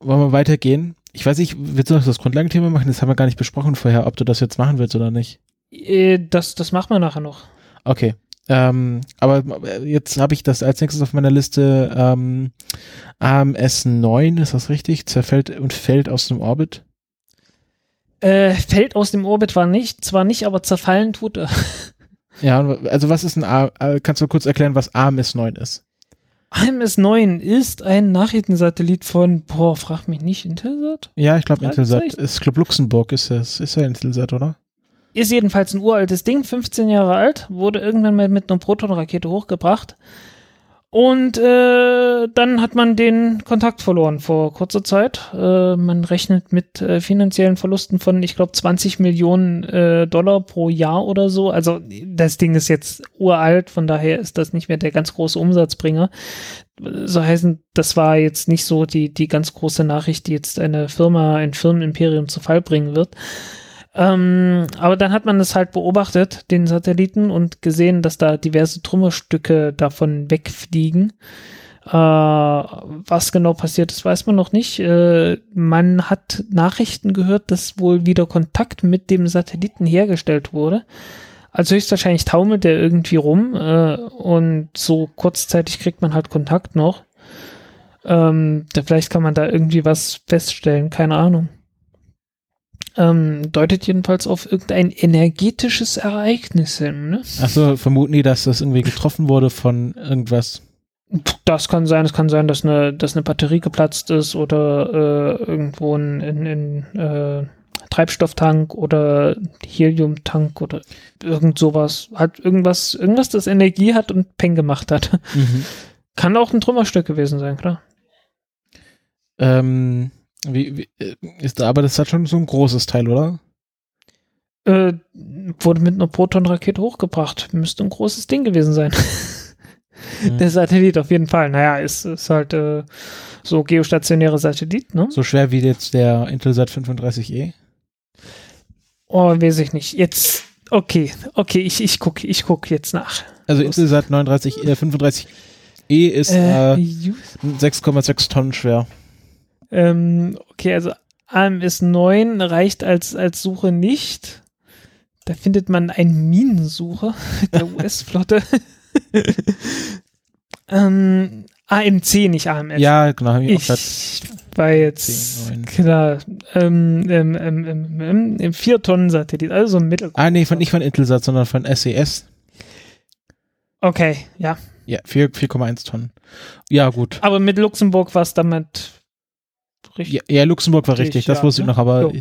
Wollen wir weitergehen? Ich weiß nicht, willst du noch das Grundlagenthema machen? Das haben wir gar nicht besprochen vorher, ob du das jetzt machen willst oder nicht. Äh, Das, das machen wir nachher noch. Okay. Ähm, aber jetzt habe ich das als nächstes auf meiner Liste ähm, AMS 9, ist das richtig? Zerfällt und fällt aus dem Orbit. Äh, fällt aus dem Orbit war nicht, zwar nicht, aber zerfallen tut er. Ja, also was ist ein A äh, kannst du kurz erklären, was AMS 9 ist? AMS-9 ist ein Nachrichtensatellit von, boah, frag mich nicht, Intelsat? Ja, ich glaube Intelsat. Ist Club Luxemburg ist das, ist ja Intelsat, oder? Ist jedenfalls ein uraltes Ding, 15 Jahre alt, wurde irgendwann mal mit einer Proton-Rakete hochgebracht. Und äh, dann hat man den Kontakt verloren vor kurzer Zeit. Äh, man rechnet mit äh, finanziellen Verlusten von, ich glaube, 20 Millionen äh, Dollar pro Jahr oder so. Also das Ding ist jetzt uralt, von daher ist das nicht mehr der ganz große Umsatzbringer. So heißen, das war jetzt nicht so die, die ganz große Nachricht, die jetzt eine Firma, ein Firmenimperium zu Fall bringen wird. Ähm, aber dann hat man es halt beobachtet, den Satelliten, und gesehen, dass da diverse Trümmerstücke davon wegfliegen. Äh, was genau passiert ist, weiß man noch nicht. Äh, man hat Nachrichten gehört, dass wohl wieder Kontakt mit dem Satelliten hergestellt wurde. Also höchstwahrscheinlich taumelt der irgendwie rum äh, und so kurzzeitig kriegt man halt Kontakt noch. Ähm, da, vielleicht kann man da irgendwie was feststellen, keine Ahnung ähm, deutet jedenfalls auf irgendein energetisches Ereignis hin. Ne? Achso, vermuten die, dass das irgendwie getroffen wurde von irgendwas. Das kann sein, es kann sein, dass eine, dass eine Batterie geplatzt ist oder äh, irgendwo ein, ein, ein äh, Treibstofftank oder Heliumtank oder irgend sowas. Hat irgendwas, irgendwas, das Energie hat und Peng gemacht hat. Mhm. Kann auch ein Trümmerstück gewesen sein, klar. Ähm, Wie, wie, äh, ist, aber das hat schon so ein großes Teil, oder? Äh, wurde mit einer Proton-Rakete hochgebracht. Müsste ein großes Ding gewesen sein. Hm. Der Satellit auf jeden Fall. Naja, ist, ist halt äh, so geostationäre Satellit, ne? So schwer wie jetzt der Intelsat 35E? Oh, weiß ich nicht. Jetzt, okay, okay, ich, ich guck, ich guck jetzt nach. Also Los. Intelsat 39, äh, 35E ist Äh, äh, ju- 6,6 Tonnen schwer. Ähm, okay, also AMS 9 reicht als, als Suche nicht. Da findet man einen Minensucher der US-Flotte. ähm, AMC, nicht AMS. Ja, genau, ich, Ich war jetzt 10, 9. klar. Ähm, ähm, ähm, ähm, ähm, im 4-Tonnen-Satellit, also so ein Mittel. Ah, nee, von, nicht von Intelsat, sondern von SES. Okay, ja. Ja, 4 4,1 Tonnen. Ja, gut. Aber mit Luxemburg war es damit richtig. Ja, ja, Luxemburg war Richtig, das ja, wusste ich ne? noch, aber Jo.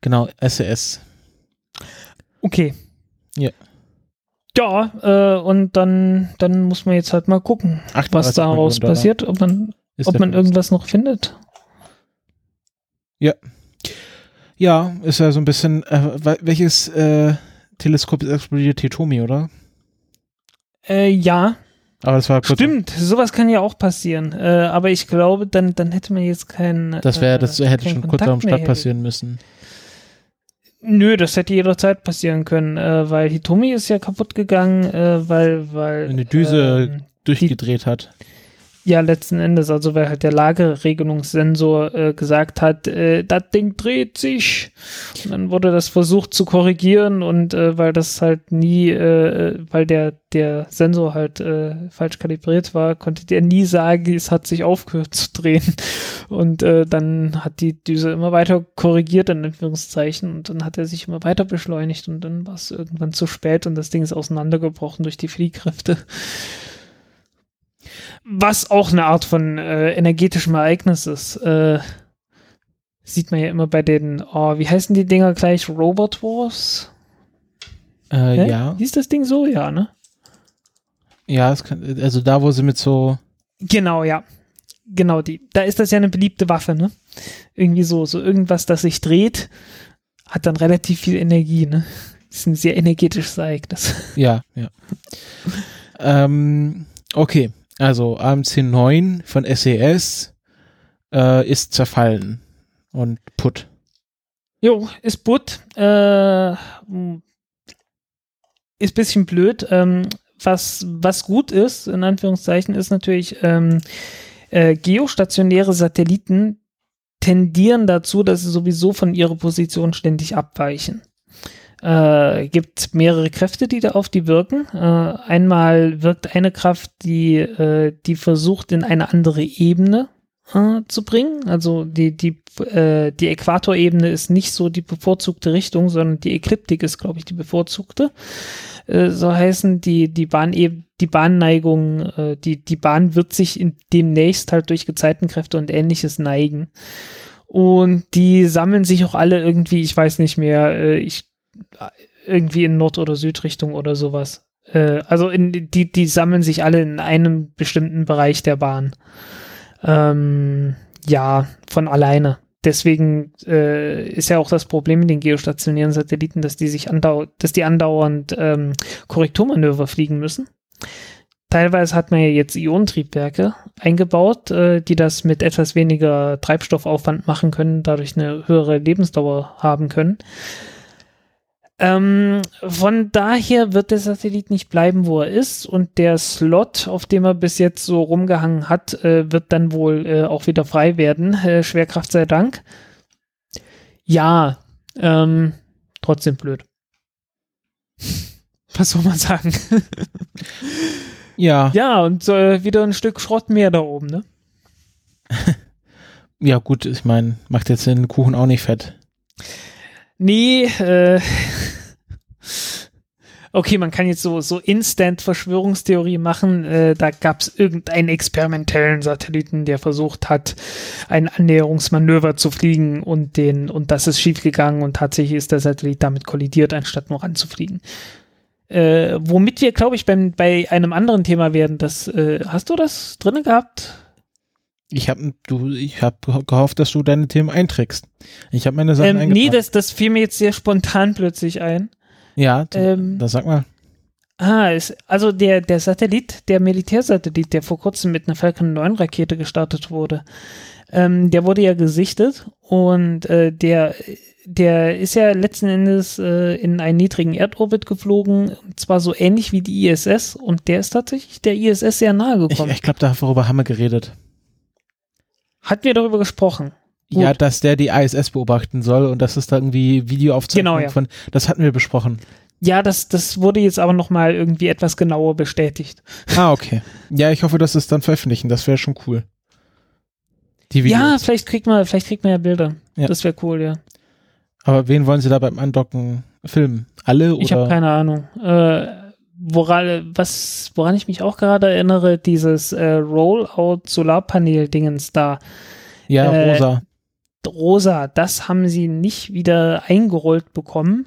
genau, SES. Okay. Ja. Ja, äh, und dann, dann muss man jetzt halt mal gucken, 38 was daraus passiert, ob man, ob man irgendwas noch findet. Ja, ist ja so ein bisschen, äh, wel- welches äh, Teleskop ist explodiert? Hitomi, oder? Äh, ja, Aber das war kurz. stimmt, sowas kann ja auch passieren. Äh, aber ich glaube, dann, dann hätte man jetzt keinen. Das wäre, äh, das hätte keinen schon kurz Kontakt am Start passieren müssen. Nö, das hätte jederzeit passieren können, äh, weil Hitomi ist ja kaputt gegangen, äh, weil, weil. Eine Düse ähm, Durchgedreht hat. Ja, letzten Endes, also weil halt der Lageregelungssensor äh, gesagt hat, äh, das Ding dreht sich. Und dann wurde das versucht zu korrigieren und äh, weil das halt nie, äh, weil der, der Sensor halt äh, falsch kalibriert war, konnte der nie sagen, es hat sich aufgehört zu drehen. Und äh, dann hat die Düse immer weiter korrigiert, in Anführungszeichen, und dann hat er sich immer weiter beschleunigt und dann war es irgendwann zu spät und das Ding ist auseinandergebrochen durch die Fliehkräfte. Was auch eine Art von äh, energetischem Ereignis ist. Äh, sieht man ja immer bei den, oh, wie heißen die Dinger gleich? Robot Wars? Äh, ja. Hieß das Ding so? Ja, ne? Ja, es kann, also da, wo sie mit so, Genau, ja. Genau die. Da ist das ja eine beliebte Waffe, ne? Irgendwie so, so irgendwas, das sich dreht, hat dann relativ viel Energie, ne? Ist ein sehr energetisches Ereignis. ja, ja. ähm, okay, also AMC 9 von SES äh, ist zerfallen und putt. Jo, ist Butt. Äh, ist bisschen blöd. Ähm, was, was gut ist, in Anführungszeichen, ist natürlich, ähm, äh, geostationäre Satelliten tendieren dazu, dass sie sowieso von ihrer Position ständig abweichen. Äh, gibt mehrere Kräfte, die da auf die wirken. Äh, einmal wirkt eine Kraft, die, äh, die versucht, in eine andere Ebene äh, zu bringen. Also die, die, äh, die Äquatorebene ist nicht so die bevorzugte Richtung, sondern die Ekliptik ist, glaube ich, die bevorzugte. Äh, so heißen die, die Bahneb die Bahnneigung, äh, die, die Bahn wird sich in demnächst halt durch Gezeitenkräfte und ähnliches neigen. Und die sammeln sich auch alle irgendwie, ich weiß nicht mehr, äh, ich, irgendwie in Nord- oder Südrichtung oder sowas. Äh, also in, die, die sammeln sich alle in einem bestimmten Bereich der Bahn. Ähm, ja, von alleine. Deswegen äh, ist ja auch das Problem mit den geostationären Satelliten, dass die sich andau dass die andauernd ähm, Korrekturmanöver fliegen müssen. Teilweise hat man ja jetzt Ionentriebwerke eingebaut, äh, die das mit etwas weniger Treibstoffaufwand machen können, dadurch eine höhere Lebensdauer haben können. Ähm, von daher wird der Satellit nicht bleiben, wo er ist und der Slot, auf dem er bis jetzt so rumgehangen hat, äh, wird dann wohl äh, auch wieder frei werden. Äh, Schwerkraft sei Dank. Ja, ähm, trotzdem blöd. Was soll man sagen? Ja, ja, und äh, wieder ein Stück Schrott mehr da oben, ne? ja gut, ich meine, macht jetzt den Kuchen auch nicht fett. Nee, äh, okay, man kann jetzt so, so Instant-Verschwörungstheorie machen. Äh, da gab es irgendeinen experimentellen Satelliten, der versucht hat, ein Annäherungsmanöver zu fliegen und den, und das ist schiefgegangen und tatsächlich ist der Satellit damit kollidiert, anstatt nur ranzufliegen. Äh, womit wir, glaube ich, beim, bei einem anderen Thema werden, das, äh, hast du das drinne gehabt? Ich habe du, ich habe gehofft, dass du deine Themen einträgst. Ich habe meine Sachen Ähm, nee, das, das fiel mir jetzt sehr spontan plötzlich ein. Ja, ähm, das sag mal. Ah, es, also der, der Satellit, der Militärsatellit, der vor kurzem mit einer Falcon 9 Rakete gestartet wurde, ähm, der wurde ja gesichtet und äh, der, der ist ja letzten Endes äh, in einen niedrigen Erdorbit geflogen, zwar so ähnlich wie die ISS und der ist tatsächlich der ISS sehr nahe Ich, gekommen. ich glaube, darüber haben wir geredet. Hatten wir darüber gesprochen? Gut. Ja, dass der die ISS beobachten soll und dass es da irgendwie Videoaufzeichnungen Genau, ja. von, das hatten wir besprochen. Ja, das, das wurde jetzt aber nochmal irgendwie etwas genauer bestätigt. Ah, okay. Ja, ich hoffe, dass es dann veröffentlichen. Das wäre schon cool. Die Videos. Ja, vielleicht kriegt man, vielleicht kriegt man ja Bilder. Ja. Das wäre cool, ja. Aber wen wollen sie da beim Andocken filmen? Alle oder? Ich habe keine Ahnung. Äh, woran, was, woran ich mich auch gerade erinnere, dieses äh, Rollout-Solarpanel-Dingens da. ja, äh, Rosa. Rosa, das haben sie nicht wieder eingerollt bekommen.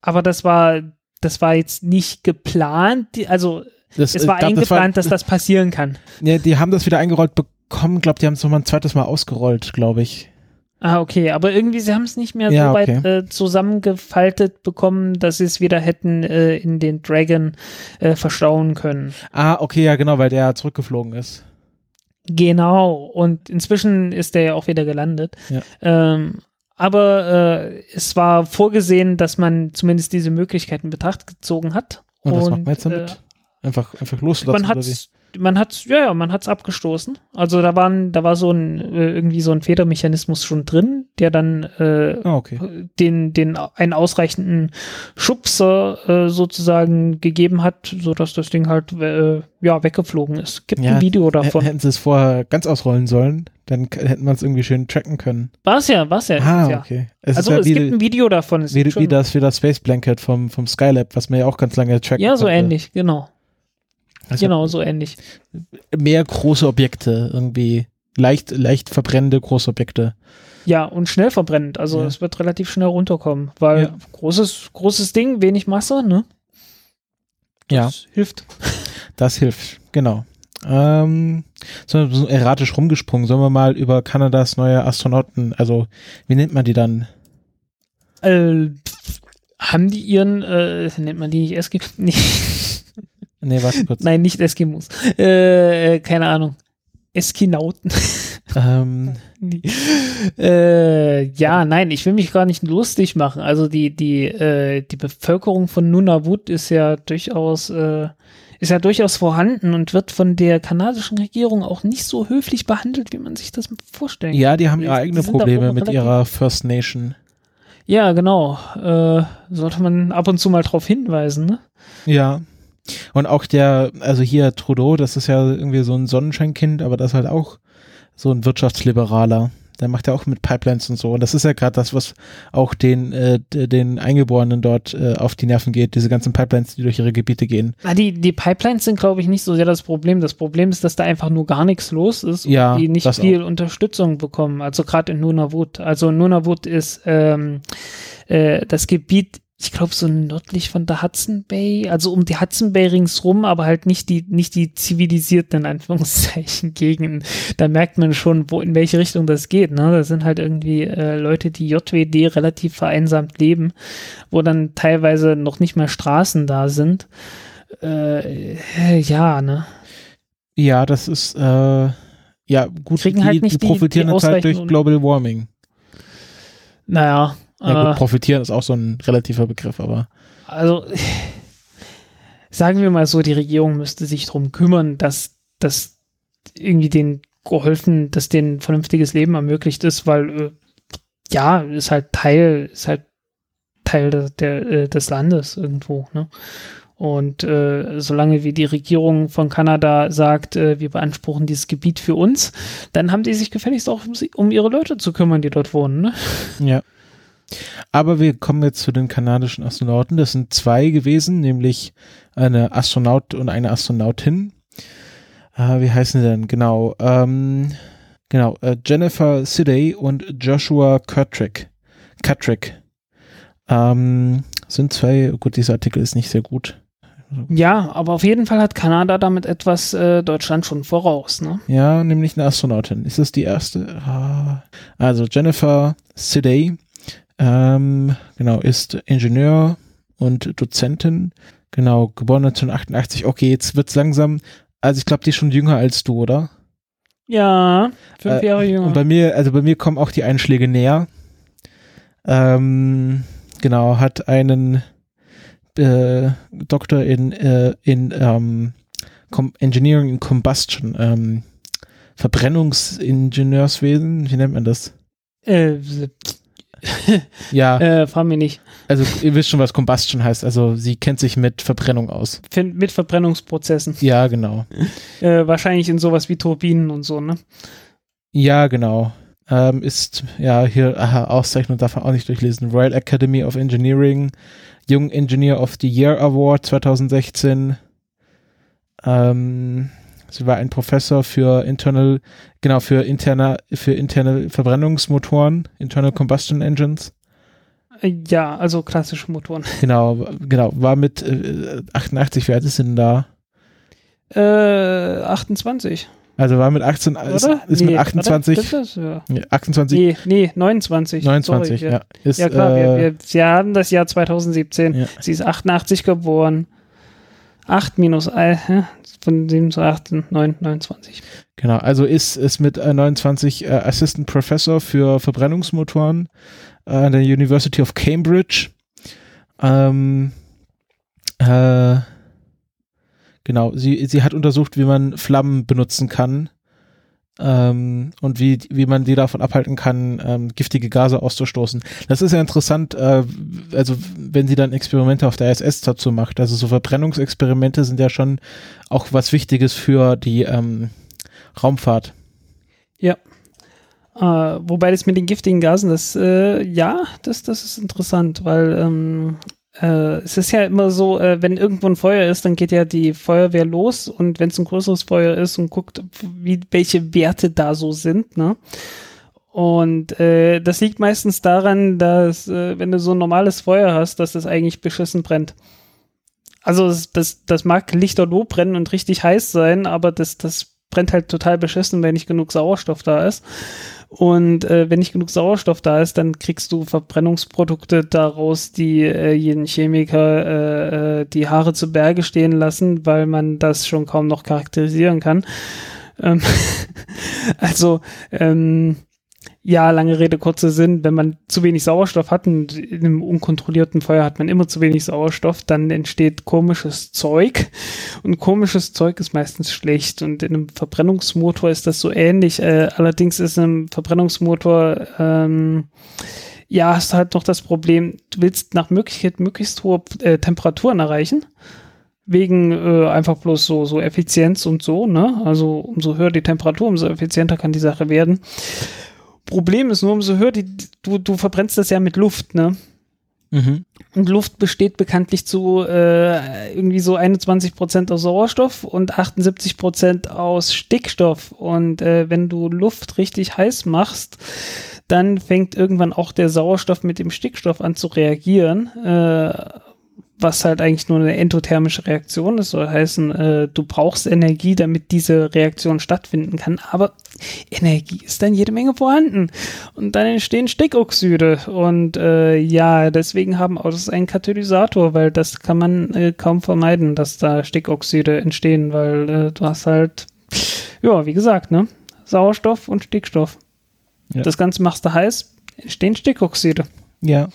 Aber das war, das war jetzt nicht geplant. Also Das, es war glaub, eingeplant, dass das passieren kann. Ja, die haben das wieder eingerollt bekommen. Glaub, die haben es nochmal ein zweites Mal ausgerollt, glaube ich. Ah, okay. Aber irgendwie, sie haben es nicht mehr Ja, so weit okay. äh, zusammengefaltet bekommen, dass sie es wieder hätten äh, in den Dragon äh, verstauen können. Ah, okay, ja, genau, weil der zurückgeflogen ist. Genau, und inzwischen ist der ja auch wieder gelandet. Ja. Ähm, aber äh, es war vorgesehen, dass man zumindest diese Möglichkeit in Betracht gezogen hat. Und, was macht man jetzt äh, damit? einfach, einfach loslassen. man hat's, man hat's, ja, ja, man hat's abgestoßen. Also da waren, da war so ein äh, irgendwie so ein Federmechanismus schon drin, der dann äh, Ah, okay. den, den einen ausreichenden Schubser äh, sozusagen gegeben hat, sodass das Ding halt äh, ja weggeflogen ist. Gibt Ja, ein Video davon. Hätten sie es vorher ganz ausrollen sollen, dann hätten wir es irgendwie schön tracken können. War's ja, war's ja. Ah, ja. okay. Es Also ja es wie, gibt ein Video davon. Es wie, wie, das, wie das Space Blanket vom, vom Skylab, was man ja auch ganz lange tracken ja, so konnte. ähnlich, genau. Also Genau, so ähnlich. Mehr große Objekte, irgendwie leicht, leicht verbrennende große Objekte. Ja, und schnell verbrennend. Also Ja. es wird relativ schnell runterkommen, weil Ja. großes, großes Ding, wenig Masse, ne? Ja, Das hilft. das hilft, genau. Ähm, so, so erratisch rumgesprungen. Sollen wir mal über Kanadas neue Astronauten, also wie nennt man die dann? Äh, haben die ihren, äh, nennt man die nicht Eskimos? Nee. Nee, warte kurz. Nein, nicht Eskimos. Äh, äh, keine Ahnung. Eskinauten. Ähm, äh, ja, nein, ich will mich gar nicht lustig machen. Also die, die, äh, die Bevölkerung von Nunavut ist ja durchaus, äh, ist ja durchaus vorhanden und wird von der kanadischen Regierung auch nicht so höflich behandelt, wie man sich das vorstellen kann. ja, die haben ihre eigenen da Probleme mit ihrer First Nation. Ja, genau. Äh, sollte man ab und zu mal drauf hinweisen, ne? Ja. Und auch der, also hier Trudeau, das ist ja irgendwie so ein Sonnenscheinkind, aber das ist halt auch so ein Wirtschaftsliberaler. Der macht ja auch mit Pipelines und so. Und das ist ja gerade das, was auch den, äh, den Eingeborenen dort äh, auf die Nerven geht, diese ganzen Pipelines, die durch ihre Gebiete gehen. Ah, die, die Pipelines sind, glaube ich, nicht so sehr das Problem. Das Problem ist, dass da einfach nur gar nichts los ist Ja, und die nicht viel Unterstützung bekommen. Also gerade in Nunavut. Also Nunavut ist ähm, äh, das Gebiet, ich glaube, so nördlich von der Hudson Bay, also um die Hudson Bay ringsrum, aber halt nicht die, nicht die zivilisierten, in Anführungszeichen, Gegenden. Da merkt man schon, wo, in welche Richtung das geht. Ne? Das sind halt irgendwie äh, Leute, die JWD relativ vereinsamt leben, wo dann teilweise noch nicht mal Straßen da sind. Äh, ja, ne? Ja, das ist, äh, ja, gut, Kriegen die, halt nicht die die- profitieren die jetzt halt durch Global Warming. Naja, Ja, gut, profitieren ist auch so ein relativer Begriff, aber also sagen wir mal so, die Regierung müsste sich drum kümmern, dass das irgendwie den geholfen, dass denen ein vernünftiges Leben ermöglicht ist, weil äh, ja, ist halt Teil, ist halt Teil der, der, äh, des Landes irgendwo, ne? Und äh, solange wie die Regierung von Kanada sagt, äh, wir beanspruchen dieses Gebiet für uns, dann haben die sich gefälligst auch um, sie, um ihre Leute zu kümmern, die dort wohnen. Ne? Ja. Aber wir kommen jetzt zu den kanadischen Astronauten. Das sind zwei gewesen, nämlich eine Astronaut und eine Astronautin. Äh, wie heißen sie denn? Genau. Ähm, genau. Äh, Jennifer Sidey und Joshua Kirtrick. Kirtrick. Ähm, sind zwei, gut, dieser Artikel ist nicht sehr gut. Ja, aber auf jeden Fall hat Kanada damit etwas äh, Deutschland schon voraus, ne? Ja, nämlich eine Astronautin. Ist das die erste? Ah, Also Jennifer Sidey, ähm, genau, ist Ingenieur und Dozentin. Genau, geboren 1988. Okay, jetzt wird's langsam. Also ich glaube, die ist schon jünger als du, oder? Ja, fünf Äh, Jahre jünger. Und bei mir, also bei mir kommen auch die Einschläge näher. Ähm, genau, hat einen äh, Doktor in, äh, in ähm, Engineering in Combustion, ähm, Verbrennungsingenieurswesen, wie nennt man das? äh, Ja, äh, fahr mir nicht. also ihr wisst schon, was Combustion heißt. Also sie kennt sich mit Verbrennung aus. Mit Verbrennungsprozessen. Ja, genau. Äh, wahrscheinlich in sowas wie Turbinen und so, ne? Ja, genau. Ähm, ist ja hier aha, Auszeichnung darf man auch nicht durchlesen. Royal Academy of Engineering, Young Engineer of the Year Award 2016. Ähm, sie war ein Professor für internal, genau für interne, für interne Verbrennungsmotoren, Internal Combustion Engines. Ja, also klassische Motoren. Genau, genau. War mit äh, 88. Wie alt ist sie denn da? Äh, 28, Also war mit 18, ist, oder? ist mit 28, Warte, das ist, ja. ja, 28, Nee, nee, 29. 29, Sorry, ja. Ist, Ja klar, äh, wir, wir haben das Jahr 2017. Ja. Sie ist 88 geboren. 8 minus 1, hä? von 7 zu 8, 9, 29. Genau, also ist es mit äh, 29 äh, Assistant Professor für Verbrennungsmotoren äh, an der University of Cambridge. Ähm, äh, genau, sie, sie hat untersucht, wie man Flammen benutzen kann ähm, und wie, wie man die davon abhalten kann, ähm, giftige Gase auszustoßen. Das ist ja interessant, äh, also wenn sie dann Experimente auf der ISS dazu macht. Also so Verbrennungsexperimente sind ja schon auch was Wichtiges für die ähm, Raumfahrt. Äh, wobei das mit den giftigen Gasen, das, äh, ja, das, das ist interessant, weil ähm, äh, es ist ja immer so, äh, wenn irgendwo ein Feuer ist, dann geht ja die Feuerwehr los und wenn es ein größeres Feuer ist und guckt, wie, welche Werte da so sind, ne? Und äh, das liegt meistens daran, dass, äh, wenn du so ein normales Feuer hast, dass das eigentlich beschissen brennt. Also das, das, das mag lichterloh brennen und richtig heiß sein, aber das, das brennt halt total beschissen, wenn nicht genug Sauerstoff da ist. Und äh, wenn nicht genug Sauerstoff da ist, dann kriegst du Verbrennungsprodukte daraus, die äh, jeden Chemiker äh, äh, die Haare zu Berge stehen lassen, weil man das schon kaum noch charakterisieren kann. Ähm, also, ähm, ja, lange Rede, kurzer Sinn, wenn man zu wenig Sauerstoff hat und in einem unkontrollierten Feuer hat man immer zu wenig Sauerstoff, dann entsteht komisches Zeug und komisches Zeug ist meistens schlecht und in einem Verbrennungsmotor ist das so ähnlich. Äh, allerdings ist ein Verbrennungsmotor, ähm, ja, hast halt noch das Problem, du willst nach Möglichkeit möglichst hohe äh, Temperaturen erreichen. Wegen äh, einfach bloß so, so Effizienz und so, ne? Also umso höher die Temperatur, umso effizienter kann die Sache werden. Problem ist nur, umso höher die, du, du verbrennst das ja mit Luft, ne? Mhm. Und Luft besteht bekanntlich zu äh, irgendwie so 21 Prozent aus Sauerstoff und 78 Prozent aus Stickstoff. Und äh, wenn du Luft richtig heiß machst, dann fängt irgendwann auch der Sauerstoff mit dem Stickstoff an zu reagieren, äh, was halt eigentlich nur eine endothermische Reaktion ist. Soll heißen, äh, du brauchst Energie, damit diese Reaktion stattfinden kann. Aber Energie ist dann jede Menge vorhanden. Und dann entstehen Stickoxide. Und äh, ja, deswegen haben Autos einen Katalysator, weil das kann man äh, kaum vermeiden, dass da Stickoxide entstehen, weil äh, du hast halt, ja, wie gesagt, ne? Sauerstoff und Stickstoff. Ja. Das Ganze machst du heiß, entstehen Stickoxide. Ja.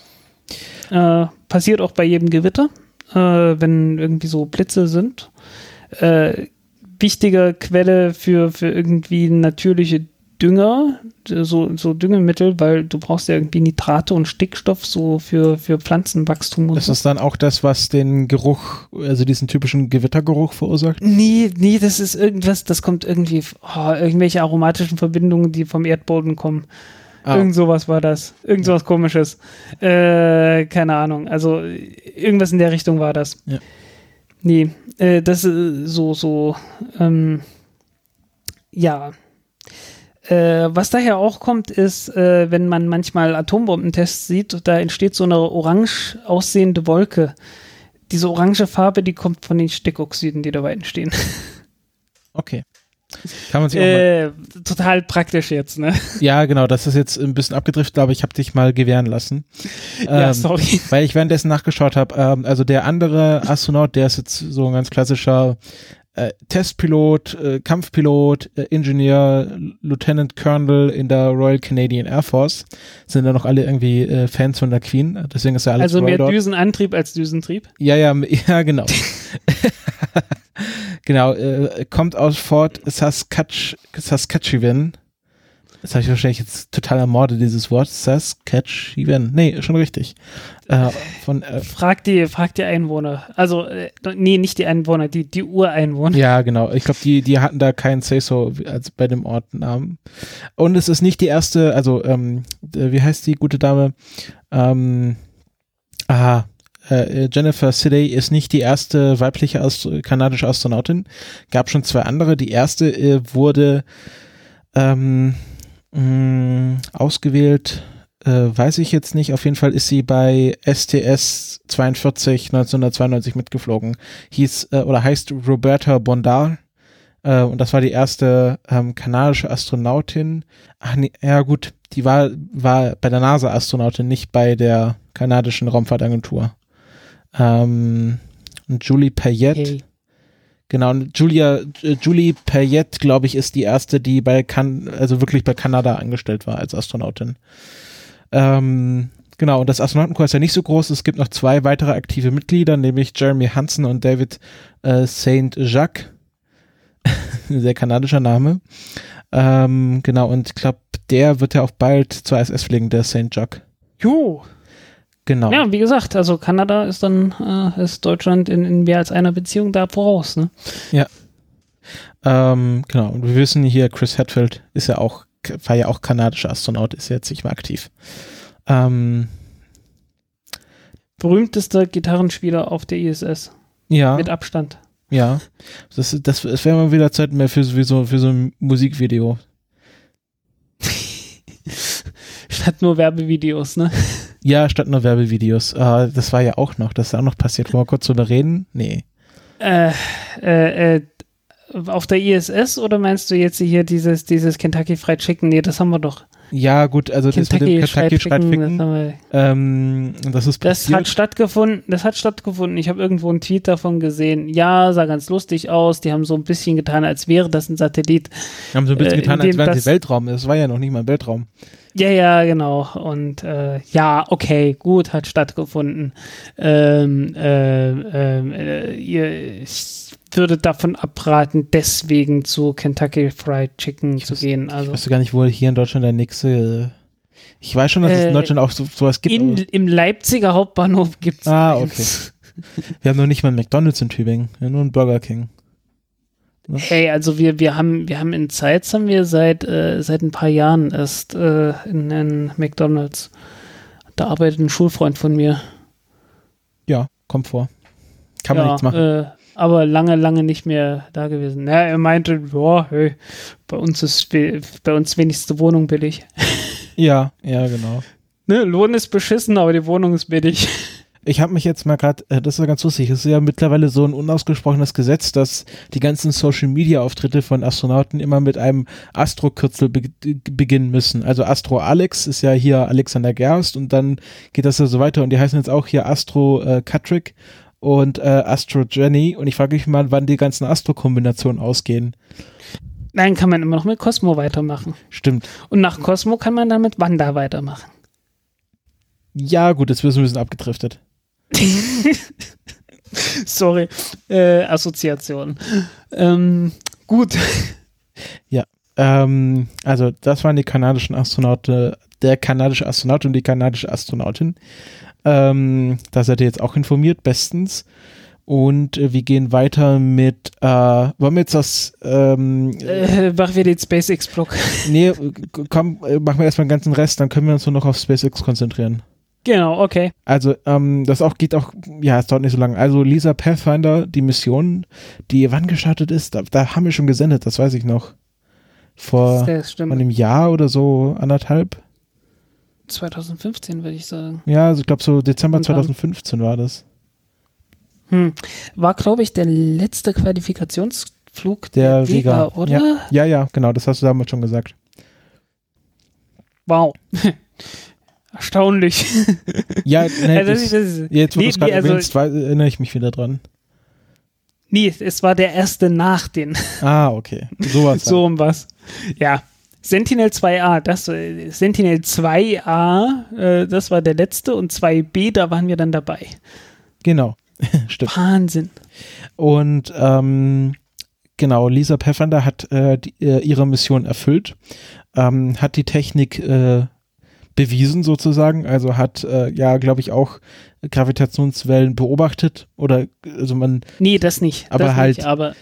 Äh, passiert auch bei jedem Gewitter, äh, wenn irgendwie so Blitze sind. Äh, wichtige Quelle für, für irgendwie natürliche Dünger, so, so Düngemittel, weil du brauchst ja irgendwie Nitrate und Stickstoff so für, für Pflanzenwachstum und Ist das dann auch das, was den Geruch, also diesen typischen Gewittergeruch verursacht? Nee, nee, das ist irgendwas, das kommt irgendwie, oh, irgendwelche aromatischen Verbindungen, die vom Erdboden kommen. Ah. Irgend sowas war das. Irgend sowas komisches. Äh, keine Ahnung. Also irgendwas in der Richtung war das. Ja. Nee, äh, das ist so, so, ähm, ja. Äh, was daher auch kommt, ist, äh, wenn man manchmal Atombombentests sieht, da entsteht so eine orange aussehende Wolke. diese orange Farbe, die kommt von den Stickoxiden, die dabei entstehen. Okay. Kann man sich auch Äh, total praktisch jetzt, ne? Ja, genau, das ist jetzt ein bisschen abgedriftet, aber ich habe dich mal gewähren lassen. ja, Ähm, sorry. Weil ich währenddessen nachgeschaut habe, ähm, also der andere Astronaut, der ist jetzt so ein ganz klassischer äh, Testpilot, äh, Kampfpilot, äh, Ingenieur, Lieutenant Colonel in der Royal Canadian Air Force. Sind da noch alle irgendwie äh, Fans von der Queen, deswegen ist er alles Also mehr dort. Düsenantrieb als Düsentrieb. Ja, ja, ja, genau. genau, äh, kommt aus Fort Saskatch Saskatchewan. Das habe ich wahrscheinlich jetzt total ermordet, dieses Wort. Saskatchewan. Nee, schon richtig. Äh, von, äh, Frag die, frag die Einwohner. Also, äh, nee, nicht die Einwohner, die, die Ureinwohner. ja, genau. Ich glaube, die, die hatten da keinen Say-So als bei dem Ortnamen. Und es ist nicht die erste, also, ähm, äh, wie heißt die gute Dame? Ähm, aha, äh, Jennifer Sidey ist nicht die erste weibliche Astro kanadische Astronautin. Gab schon zwei andere. Die erste äh, wurde ähm, mh, ausgewählt, äh, weiß ich jetzt nicht. Auf jeden Fall ist sie bei STS 42 1992 mitgeflogen. Hieß äh, oder heißt Roberta Bondar. Äh, und das war die erste ähm, kanadische Astronautin. Ach nee, ja gut, die war, war bei der NASA Astronautin, nicht bei der kanadischen Raumfahrtagentur. Ähm, und Julie Payette. Hey. Genau, und Julia, äh, Julie Payette, glaube ich, ist die erste, die bei kan also wirklich bei Kanada angestellt war als Astronautin. Ähm, genau, und das Astronautenkorps ist ja nicht so groß. Es gibt noch zwei weitere aktive Mitglieder, nämlich Jeremy Hansen und David äh, Saint Jacques. Sehr kanadischer Name. Ähm, genau, und ich glaube, der wird ja auch bald zur ISS fliegen, der Saint Jacques. Jo. Genau. Ja, wie gesagt, also Kanada ist dann, äh, ist Deutschland in, in mehr als einer Beziehung da voraus, ne? Ähm, genau, und wir wissen hier, Chris Hadfield ist ja auch, war ja auch kanadischer Astronaut, ist jetzt nicht mehr aktiv. Ähm, Berühmtester Gitarrenspieler auf der ISS. ja, Mit Abstand. ja. Das, das, das wäre mal wieder Zeit mehr für, für, so, für so ein Musikvideo. Statt nur Werbevideos, ne? Ja, statt nur Werbevideos. Äh, das war ja auch noch, das ist auch noch passiert. Wollen wir kurz drüber reden? Nee. Äh, äh, äh, auf der ISS oder meinst du jetzt hier dieses, dieses Kentucky Fried Chicken? Nee, das haben wir doch. Ja, gut, also das mit dem Kentucky Fried Kentucky Chicken, das, ähm, das ist das passiert. hat stattgefunden, das hat stattgefunden. Ich habe irgendwo einen Tweet davon gesehen. Ja, sah ganz lustig aus. Die haben so ein bisschen getan, als wäre das ein Satellit. haben so ein bisschen äh, getan, als sie das- Weltraum. Das war ja noch nicht mal ein Weltraum. Ja, ja, genau. Und äh, ja, okay, gut, hat stattgefunden. Ähm, ähm, ähm, äh, ihr, ich würde davon abraten, deswegen zu Kentucky Fried Chicken zu weiß- gehen. Ich Also wüsste gar nicht, wo hier in Deutschland der nächste. Ich weiß schon, dass es in Äh, Deutschland auch so, sowas gibt. in, im Leipziger Hauptbahnhof gibt es Ah, okay. Wir haben noch nicht mal einen McDonalds in Tübingen, nur einen Burger King. Hey, also wir, wir haben, wir haben in Zeitz haben wir seit, äh, seit ein paar Jahren erst äh, in, in McDonalds. Da arbeitet ein Schulfreund von mir. Ja, kommt vor. Kann man ja, nichts machen. Äh, aber lange, lange nicht mehr da gewesen. Ja, er meinte, ja, hey, bei uns ist bei uns wenigste Wohnung billig. ja, ja, genau. Ne, Lohn ist beschissen, aber die Wohnung ist billig. Ich habe mich jetzt mal gerade, äh, das ist ja ganz lustig, es ist ja mittlerweile so ein unausgesprochenes Gesetz, dass die ganzen Social-Media-Auftritte von Astronauten immer mit einem Astro-Kürzel be beginnen müssen. Also Astro Alex ist ja hier Alexander Gerst und dann geht das ja so weiter und die heißen jetzt auch hier Astro äh, Katrick und äh, Astro Jenny und ich frage mich mal, wann die ganzen Astro-Kombinationen ausgehen. Nein, kann man immer noch mit Cosmo weitermachen. Stimmt. Und nach Cosmo kann man dann mit Wanda weitermachen. Ja, gut, jetzt wirst du ein bisschen abgedriftet. Sorry, äh, Assoziation. Ähm, gut. Ähm, also, das waren die kanadischen Astronauten, der kanadische Astronaut und die kanadische Astronautin. Ähm, da seid ihr jetzt auch informiert, bestens. Und äh, wir gehen weiter mit, äh, wollen wir jetzt das, ähm, Äh, machen wir den SpaceX-Block. nee, komm, äh, machen wir erstmal den ganzen Rest, dann können wir uns nur noch auf SpaceX konzentrieren. Genau, okay. Also, ähm, das auch geht auch, ja, es dauert nicht so lange. Also, Lisa Pathfinder, die Mission, die wann gestartet ist, da, da haben wir schon gesendet, das weiß ich noch. Vor einem Jahr oder so, anderthalb. 2015 würde ich sagen. Ja, also ich glaube so Dezember Und dann- 2015 war das. Hm. War, glaube ich, der letzte Qualifikationsflug Der Vega, oder? Ja. ja, ja, genau, das hast du damals schon gesagt. Wow. Erstaunlich. Ja, nee, Also, das, das jetzt, wo nee, du es gerade nee, also- erwähnst, wei- erinnere ich mich wieder dran. nee, es war der erste nach den. Ah, okay. Sowas. So um was. Ja. Sentinel 2a, das äh, Sentinel 2a, äh, das war der letzte und 2b, da waren wir dann dabei. Genau. Stimmt. Wahnsinn. Und ähm, genau, Lisa Pathfinder hat äh, die, äh, ihre Mission erfüllt, ähm, hat die Technik äh, bewiesen sozusagen, also hat äh, ja, glaube ich, auch Gravitationswellen beobachtet oder also man Nee, das nicht. Aber das halt- Nicht, aber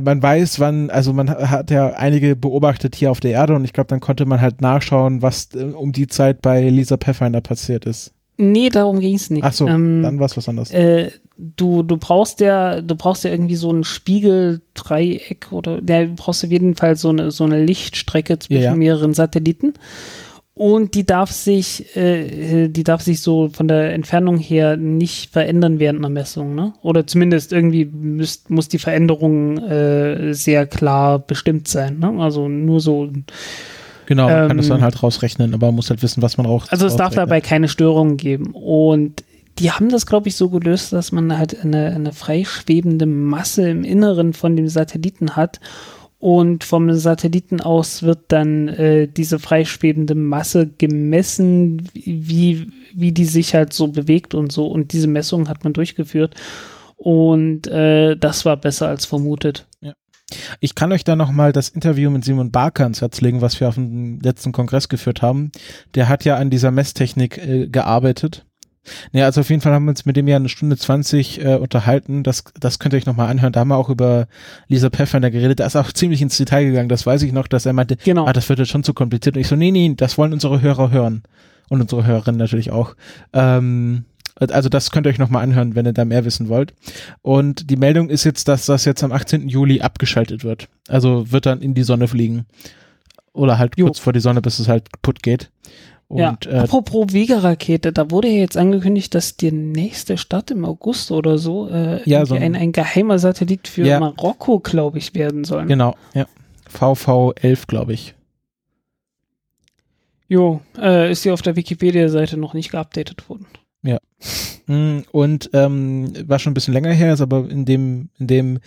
man weiß, wann, also man ha- hat ja einige beobachtet hier auf der Erde und ich glaube, dann konnte man halt nachschauen, was äh, um die Zeit bei Lisa Pathfinder passiert ist. nee, darum ging es nicht. Ach so, Ähm, dann war es was anderes. äh, du, du brauchst ja, du brauchst ja irgendwie so ein Spiegeldreieck oder ja, du brauchst auf jeden Fall so eine, so eine Lichtstrecke zwischen Ja, ja. mehreren Satelliten. Und die darf sich, äh, die darf sich so von der Entfernung her nicht verändern während einer Messung, ne? Oder zumindest irgendwie müsst, muss die Veränderung äh, sehr klar bestimmt sein, ne? Also nur so genau, man kann ähm, das dann halt rausrechnen, aber man muss halt wissen, was man raucht. also es darf dabei keine Störungen geben. Und die haben das, glaube ich, so gelöst, dass man halt eine, eine freischwebende Masse im Inneren von dem Satelliten hat. Und vom Satelliten aus wird dann äh, diese freischwebende Masse gemessen, wie, wie die sich halt so bewegt und so. Und diese Messung hat man durchgeführt. Und äh, das war besser als vermutet. Ich kann euch da nochmal das Interview mit Simon Barker ans Herz legen, was wir auf dem letzten Kongress geführt haben. Der hat ja an dieser Messtechnik äh, gearbeitet. Naja, also auf jeden Fall haben wir uns mit dem ja eine Stunde 20 äh, unterhalten. Das, das könnt ihr euch nochmal anhören. Da haben wir auch über Lisa Pathfinder geredet. Da ist auch ziemlich ins Detail gegangen. Das weiß ich noch, dass er meinte, Genau. ah, das wird jetzt schon zu kompliziert. Und ich so, nee, nee, das wollen unsere Hörer hören. Und unsere Hörerinnen natürlich auch. Ähm, also das könnt ihr euch nochmal anhören, wenn ihr da mehr wissen wollt. Und die Meldung ist jetzt, dass das jetzt am 18. Juli abgeschaltet wird. Also wird dann in die Sonne fliegen. Oder halt Jo. kurz vor die Sonne, bis es halt kaputt geht. Und ja, äh, apropos Vega-Rakete, da wurde ja jetzt angekündigt, dass die nächste Stadt im August oder so äh, Ja, so ein- ein, geheimer Satellit für Ja. Marokko, glaube ich, werden soll. genau, ja. VV11, glaube ich. Jo, äh, ist hier auf der Wikipedia-Seite noch nicht geupdatet worden. Mm, Und ähm, was schon ein bisschen länger her ist, aber in dem, in dem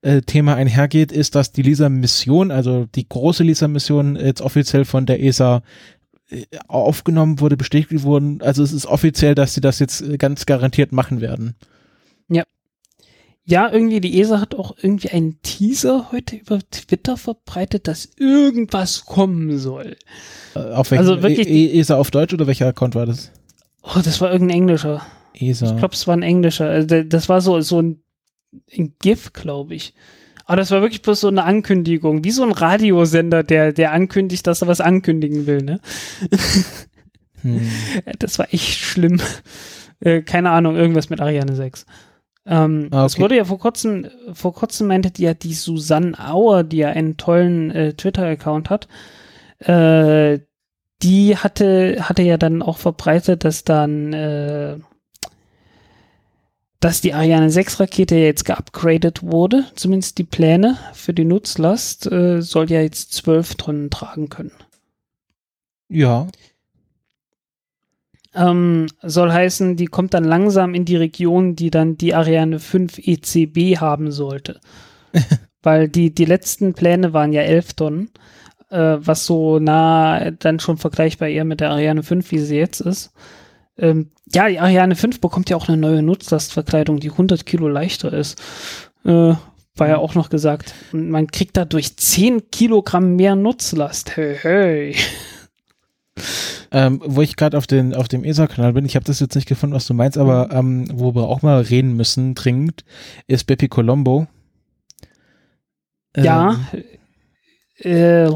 äh, Thema einhergeht, ist, dass die LISA-Mission, also die große LISA-Mission, jetzt offiziell von der ESA aufgenommen wurde, bestätigt wurden. Also es ist offiziell, dass sie das jetzt äh, ganz garantiert machen werden. Ja, irgendwie, die ESA hat auch irgendwie einen Teaser heute über Twitter verbreitet, dass irgendwas kommen soll. Äh, auf welchem, Also wirklich e e ESA auf Deutsch oder welcher Account war das? Oh, das war irgendein Englischer. ESA. Ich glaube, es war ein Englischer. Also, das war so, so ein, ein GIF, glaube ich. Aber das war wirklich bloß so eine Ankündigung, wie so ein Radiosender, der, der ankündigt, dass er was ankündigen will, ne? Hm. Das war echt schlimm. Äh, keine Ahnung, irgendwas mit Ariane 6. Ähm, Ah, Es okay. wurde ja vor kurzem, vor kurzem meinte die ja die Susanne Auer, die ja einen tollen äh, Twitter-Account hat, äh, die hatte, hatte ja dann auch verbreitet, dass dann, äh, dass die Ariane 6 Rakete ja jetzt geupgradet wurde, zumindest die Pläne für die Nutzlast, äh, soll ja jetzt 12 Tonnen tragen können. Ja. Ähm, soll heißen, die kommt dann langsam in die Region, die dann die Ariane 5 ECB haben sollte. Weil die, die letzten Pläne waren ja 11 Tonnen, äh, was so nah dann schon vergleichbar eher mit der Ariane 5, wie sie jetzt ist. Ähm, ja, die Ariane 5 bekommt ja auch eine neue Nutzlastverkleidung, die 100 Kilo leichter ist. Äh, war ja auch noch gesagt. Und man kriegt dadurch 10 Kilogramm mehr Nutzlast. Hey, hey. Ähm, wo ich gerade auf, den, auf dem ESA-Kanal bin, ich habe das jetzt nicht gefunden, was du meinst, aber ähm, wo wir auch mal reden müssen, dringend, ist Bepi Colombo. Ja. Ähm, Äh,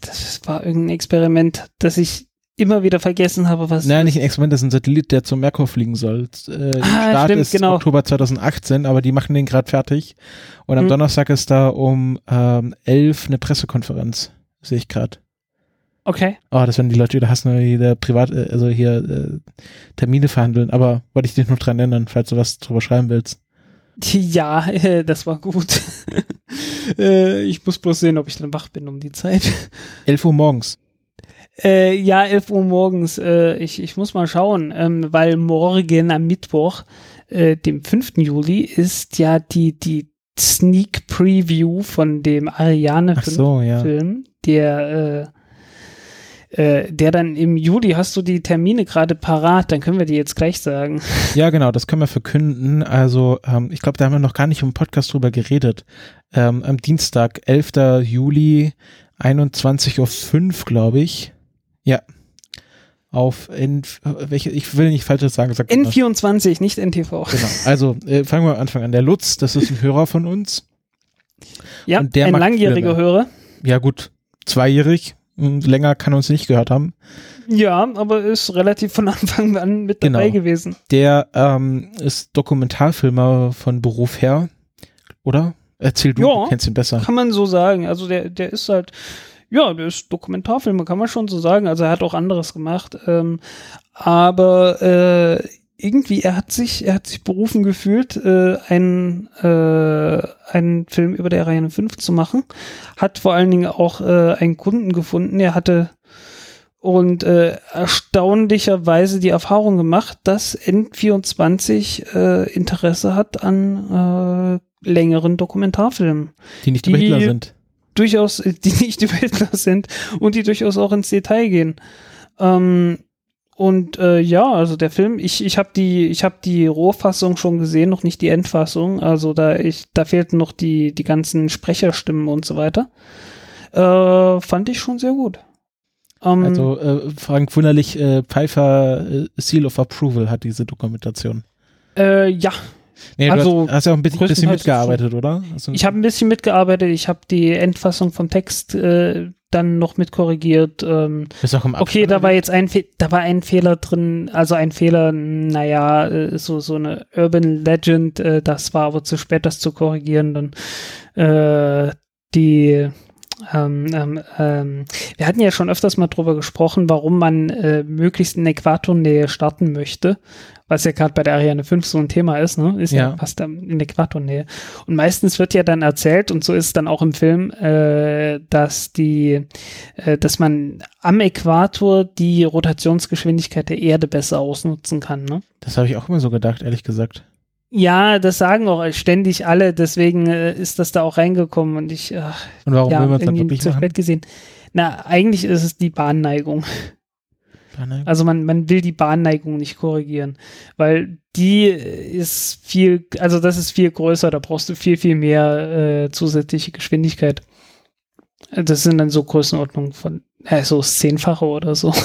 das war irgendein Experiment, das ich immer wieder vergessen habe, was. Nein, nicht ein Experiment, das ist ein Satellit, der zum Merkur fliegen soll. Äh, Ah, Start stimmt, ist genau. Oktober 2018, aber die machen den gerade fertig. Und am Hm. Donnerstag ist da um ähm, 11 eine Pressekonferenz, sehe ich gerade. Okay. Oh, das werden die Leute wieder hassen, weil die da privat, äh, also hier äh, Termine verhandeln. Aber wollte ich dich nur dran erinnern, falls du was drüber schreiben willst. Ja, äh, das war gut. äh, ich muss bloß sehen, ob ich dann wach bin um die Zeit. 11 Uhr morgens. Äh, ja, 11 Uhr morgens. Äh, ich, ich muss mal schauen, ähm, weil morgen am Mittwoch, äh, dem 5. Juli, ist ja die, die Sneak Preview von dem Ariane Ach so, ja. Film, der, äh, äh, der dann im Juli, hast du die Termine gerade parat, dann können wir die jetzt gleich sagen. Ja, genau, das können wir verkünden. Also, ähm, ich glaube, da haben wir noch gar nicht im Podcast drüber geredet. Ähm, am Dienstag, 11. Juli, 21.05 Uhr, glaube ich. Ja. Auf N, welche, ich will nicht falsches sagen. Sag mal. N24, nicht NTV. Genau. Also, äh, fangen wir am Anfang an. Der Lutz, das ist ein Hörer von uns. Ja, Und der ein langjähriger. Hörer. Ja, gut, zweijährig. Und Länger kann uns nicht gehört haben. Ja, aber ist relativ von Anfang an mit dabei Genau. gewesen. Der ähm, ist Dokumentarfilmer von Beruf her, oder? Erzähl du, Ja. du kennst ihn besser. Kann man so sagen. Also der, der ist halt, ja, der ist Dokumentarfilmer, kann man schon so sagen. Also er hat auch anderes gemacht. Ähm, aber äh, irgendwie, er hat sich, er hat sich berufen gefühlt, äh, einen, äh, einen Film über der Reihe 5 zu machen. Hat vor allen Dingen auch äh, einen Kunden gefunden. Er hatte und äh, erstaunlicherweise die Erfahrung gemacht, dass N24 äh, Interesse hat an äh, längeren Dokumentarfilmen Die nicht die- Überhitler sind. Durchaus, die nicht Überhitler sind und die durchaus auch ins Detail gehen. Ähm, und äh, ja, also der Film, ich, ich habe die, ich habe die Rohfassung schon gesehen, noch nicht die Endfassung. Also da ich, da fehlten noch die, die ganzen Sprecherstimmen und so weiter. Äh, fand ich schon sehr gut. Ähm, Also äh, Frank Wunderlich äh, Pfeiffer äh, Seal of Approval hat diese Dokumentation. äh, ja, Nee, Also, du hast, hast ja auch ein bisschen, bisschen mitgearbeitet, oder? Ich habe ein bisschen mitgearbeitet, ich habe die Endfassung vom Text äh, dann noch mit korrigiert. Ähm, bist auch im okay, Abspann da war jetzt ein, Fe da war ein Fehler drin, also ein Fehler, naja, äh, so, so eine Urban Legend, äh, das war aber zu spät, das zu korrigieren. Dann äh, die ähm, ähm, ähm, wir hatten ja schon öfters mal drüber gesprochen, warum man äh, möglichst in Äquatornähe starten möchte, was ja gerade bei der Ariane 5 so ein Thema ist, ne? Ist ja, Ja. fast in Äquatornähe. Und meistens wird ja dann erzählt, und so ist es dann auch im Film, äh, dass die, äh, dass man am Äquator die Rotationsgeschwindigkeit der Erde besser ausnutzen kann, ne? Das habe ich auch immer so gedacht, ehrlich gesagt. Ja, das sagen auch ständig alle, deswegen äh, ist das da auch reingekommen und ich, ach, Und warum ja, will man es dann wirklich zu spät gesehen. Na, eigentlich ist es die Bahnneigung. Ah, nein. Also man, man will die Bahnneigung nicht korrigieren, weil die ist viel, also das ist viel größer, da brauchst du viel, viel mehr äh, zusätzliche Geschwindigkeit. Das sind dann so Größenordnungen von, äh, so Zehnfache oder so.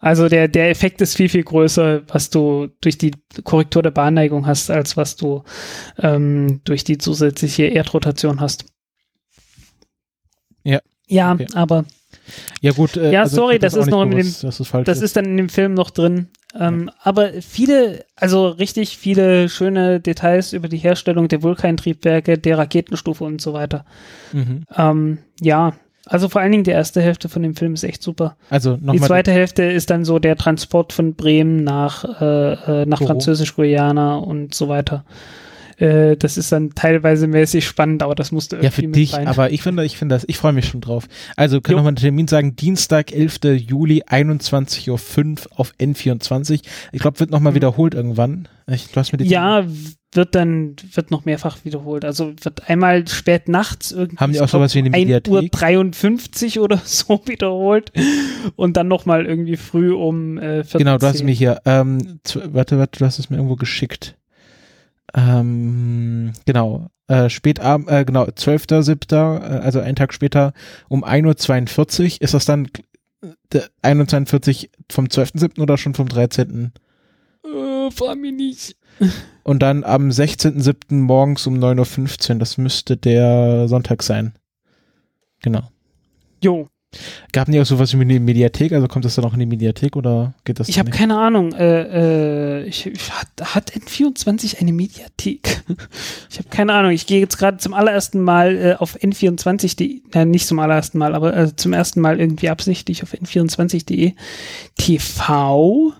Also der, der Effekt ist viel, viel größer, was du durch die Korrektur der Bahnneigung hast, als was du ähm, durch die zusätzliche Erdrotation hast. Ja. Ja, Okay. aber Ja gut. Äh, Ja, also sorry, das auch ist noch gewusst, dass es falsch Das ist dann in dem Film noch drin. Ähm, Aber viele, also richtig viele schöne Details über die Herstellung der Vulkantriebwerke, der Raketenstufe und so weiter. Mhm. Ähm, ja, also vor allen Dingen die erste Hälfte von dem Film ist echt super. Also die nochmal. zweite Hälfte ist dann so der Transport von Bremen nach, äh, äh, nach. Französisch-Guyana und so weiter. Äh, das ist dann teilweise mäßig spannend, aber das musste irgendwie Ja, für dich, rein. aber ich finde, ich finde das, ich freue mich schon drauf. Also, können wir mal den Termin sagen, Dienstag, 11. Juli, 21.05 Uhr auf N24. Ich glaube, wird nochmal Mhm. wiederholt irgendwann. Ich, du hast mir die Ja, wird dann, wird noch mehrfach wiederholt. Also wird einmal spät nachts irgendwie. Haben die auch sowas wie eine 1 Uhr Mediathek? 53 oder so wiederholt. Und dann nochmal irgendwie früh um äh, 14 Genau, du hast es mir hier, ähm, zu, warte, warte, du hast es mir irgendwo geschickt. Ähm, genau, äh, spätabend, äh, genau, 12.07., äh, also einen Tag später um 1.42 Uhr. Ist das dann äh, der 1.42 vom 12.07. oder schon vom 13.? Äh, frag mich nicht. Und dann am 16.07. morgens um 9.15 Uhr. Das müsste der Sonntag sein. Genau. Jo, Gab nicht auch sowas wie eine Mediathek? Also kommt das dann auch in die Mediathek oder geht das Ich habe keine Ahnung. Äh, äh, ich, ich, hat, hat N24 eine Mediathek? ich habe keine Ahnung. Ich gehe jetzt gerade zum allerersten Mal äh, auf N24.de, äh, nicht zum allerersten Mal, aber äh, zum ersten Mal irgendwie absichtlich auf N24.de. TV.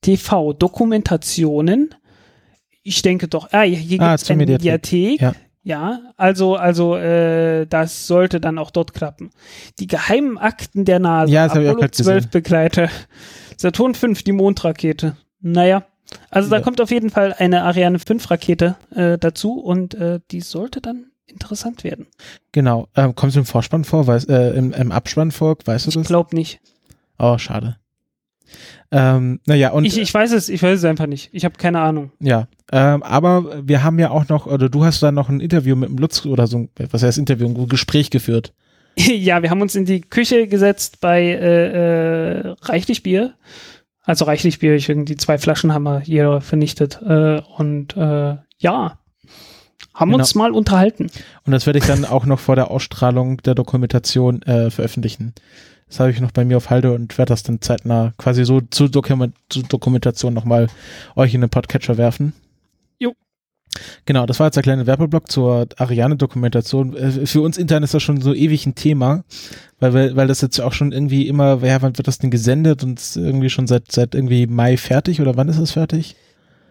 TV, Dokumentationen. Ich denke doch, ah, hier, hier Ah, gibt es eine Mediathek. Mediathek. Ja. Ja, also, also äh, das sollte dann auch dort klappen. Die geheimen Akten der NASA, Ja, das ich Apollo grad 12 gesehen. Begleiter, Saturn 5, die Mondrakete. Naja, also da Ja. kommt auf jeden Fall eine Ariane 5 Rakete äh, dazu und äh, die sollte dann interessant werden. Genau. Ähm, kommst du im Vorspann vor? Weiß, äh, im, Im Abspann vor? Weißt du Ich das? glaube nicht. Oh, schade. Ähm, naja, und ich, ich weiß es, ich weiß es einfach nicht. Ich habe keine Ahnung. ja. Ähm, aber wir haben ja auch noch, oder du hast da noch ein Interview mit dem Lutz oder so, ein- was heißt Interview, ein Gespräch geführt. ja, wir haben uns in die Küche gesetzt bei äh, äh, reichlich Bier. Also reichlich Bier, ich irgendwie zwei Flaschen haben wir jeder vernichtet. Äh, und äh, ja, haben Genau. uns mal unterhalten. Und das werde ich dann auch noch vor der Ausstrahlung der Dokumentation äh, veröffentlichen. Das habe ich noch bei mir auf Halde und werde das dann zeitnah quasi so zur, Dokument zur Dokumentation nochmal euch in den Podcatcher werfen. Jo. Genau, das war jetzt der kleine Werbeblock zur Ariane-Dokumentation. Äh, Für uns intern ist das schon so ewig ein Thema, weil, wir, weil das jetzt auch schon irgendwie immer, ja, wann wird das denn gesendet und irgendwie schon seit, seit irgendwie Mai fertig oder wann ist es fertig?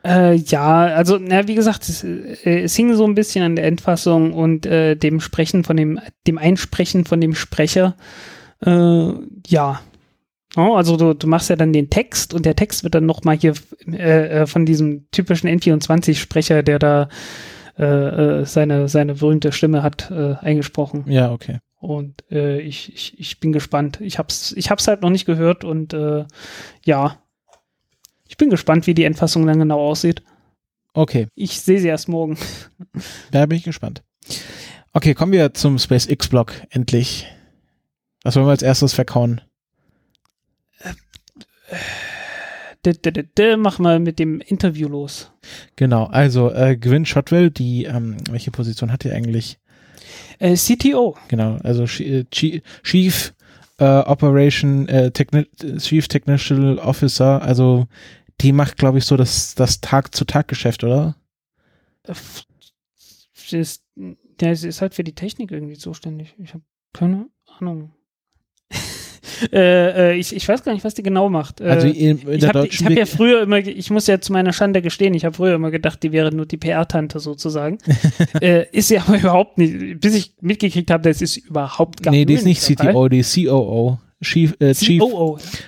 Äh, ja, also, na, wie gesagt, es, äh, es hing so ein bisschen an der Endfassung und äh, dem Sprechen von dem, dem Einsprechen von dem Sprecher. Äh, ja. Oh, also du, du machst ja dann den Text und der Text wird dann nochmal hier äh, äh, von diesem typischen N24-Sprecher, der da äh, äh, seine, seine berühmte Stimme hat, äh, eingesprochen. Ja, okay. Und ich, ich, ich bin gespannt. Ich hab's, ich hab's halt noch nicht gehört und ja. Ich bin gespannt, wie die Endfassung dann genau aussieht. Okay, Ich sehe sie erst morgen. da bin ich gespannt. Okay, kommen wir zum SpaceX-Blog, endlich. Was wollen wir als erstes verkauen? -d Mach mal mit dem Interview los. Genau, also äh, Gwyn Shotwell, die, ähm, welche Position hat die eigentlich? Äh, CTO. Genau, also äh, Chi- Chief äh, Operation, äh, Techni Chief Technical Officer, also die macht, glaube ich, so das, das Tag-zu-Tag-Geschäft, oder? Äh, sie ist, ist halt für die Technik irgendwie zuständig. Ich habe keine Ahnung. Äh, äh, ich, ich weiß gar nicht, was die genau macht. Äh, Also in, in ich habe hab ja früher immer, ich muss ja zu meiner Schande gestehen, ich habe früher immer gedacht, die wäre nur die PR-Tante sozusagen. äh, ist sie aber überhaupt nicht. Bis ich mitgekriegt habe, das ist überhaupt gar Nee, die ist nicht. CTO, die ist COO. Chief, äh, Chief.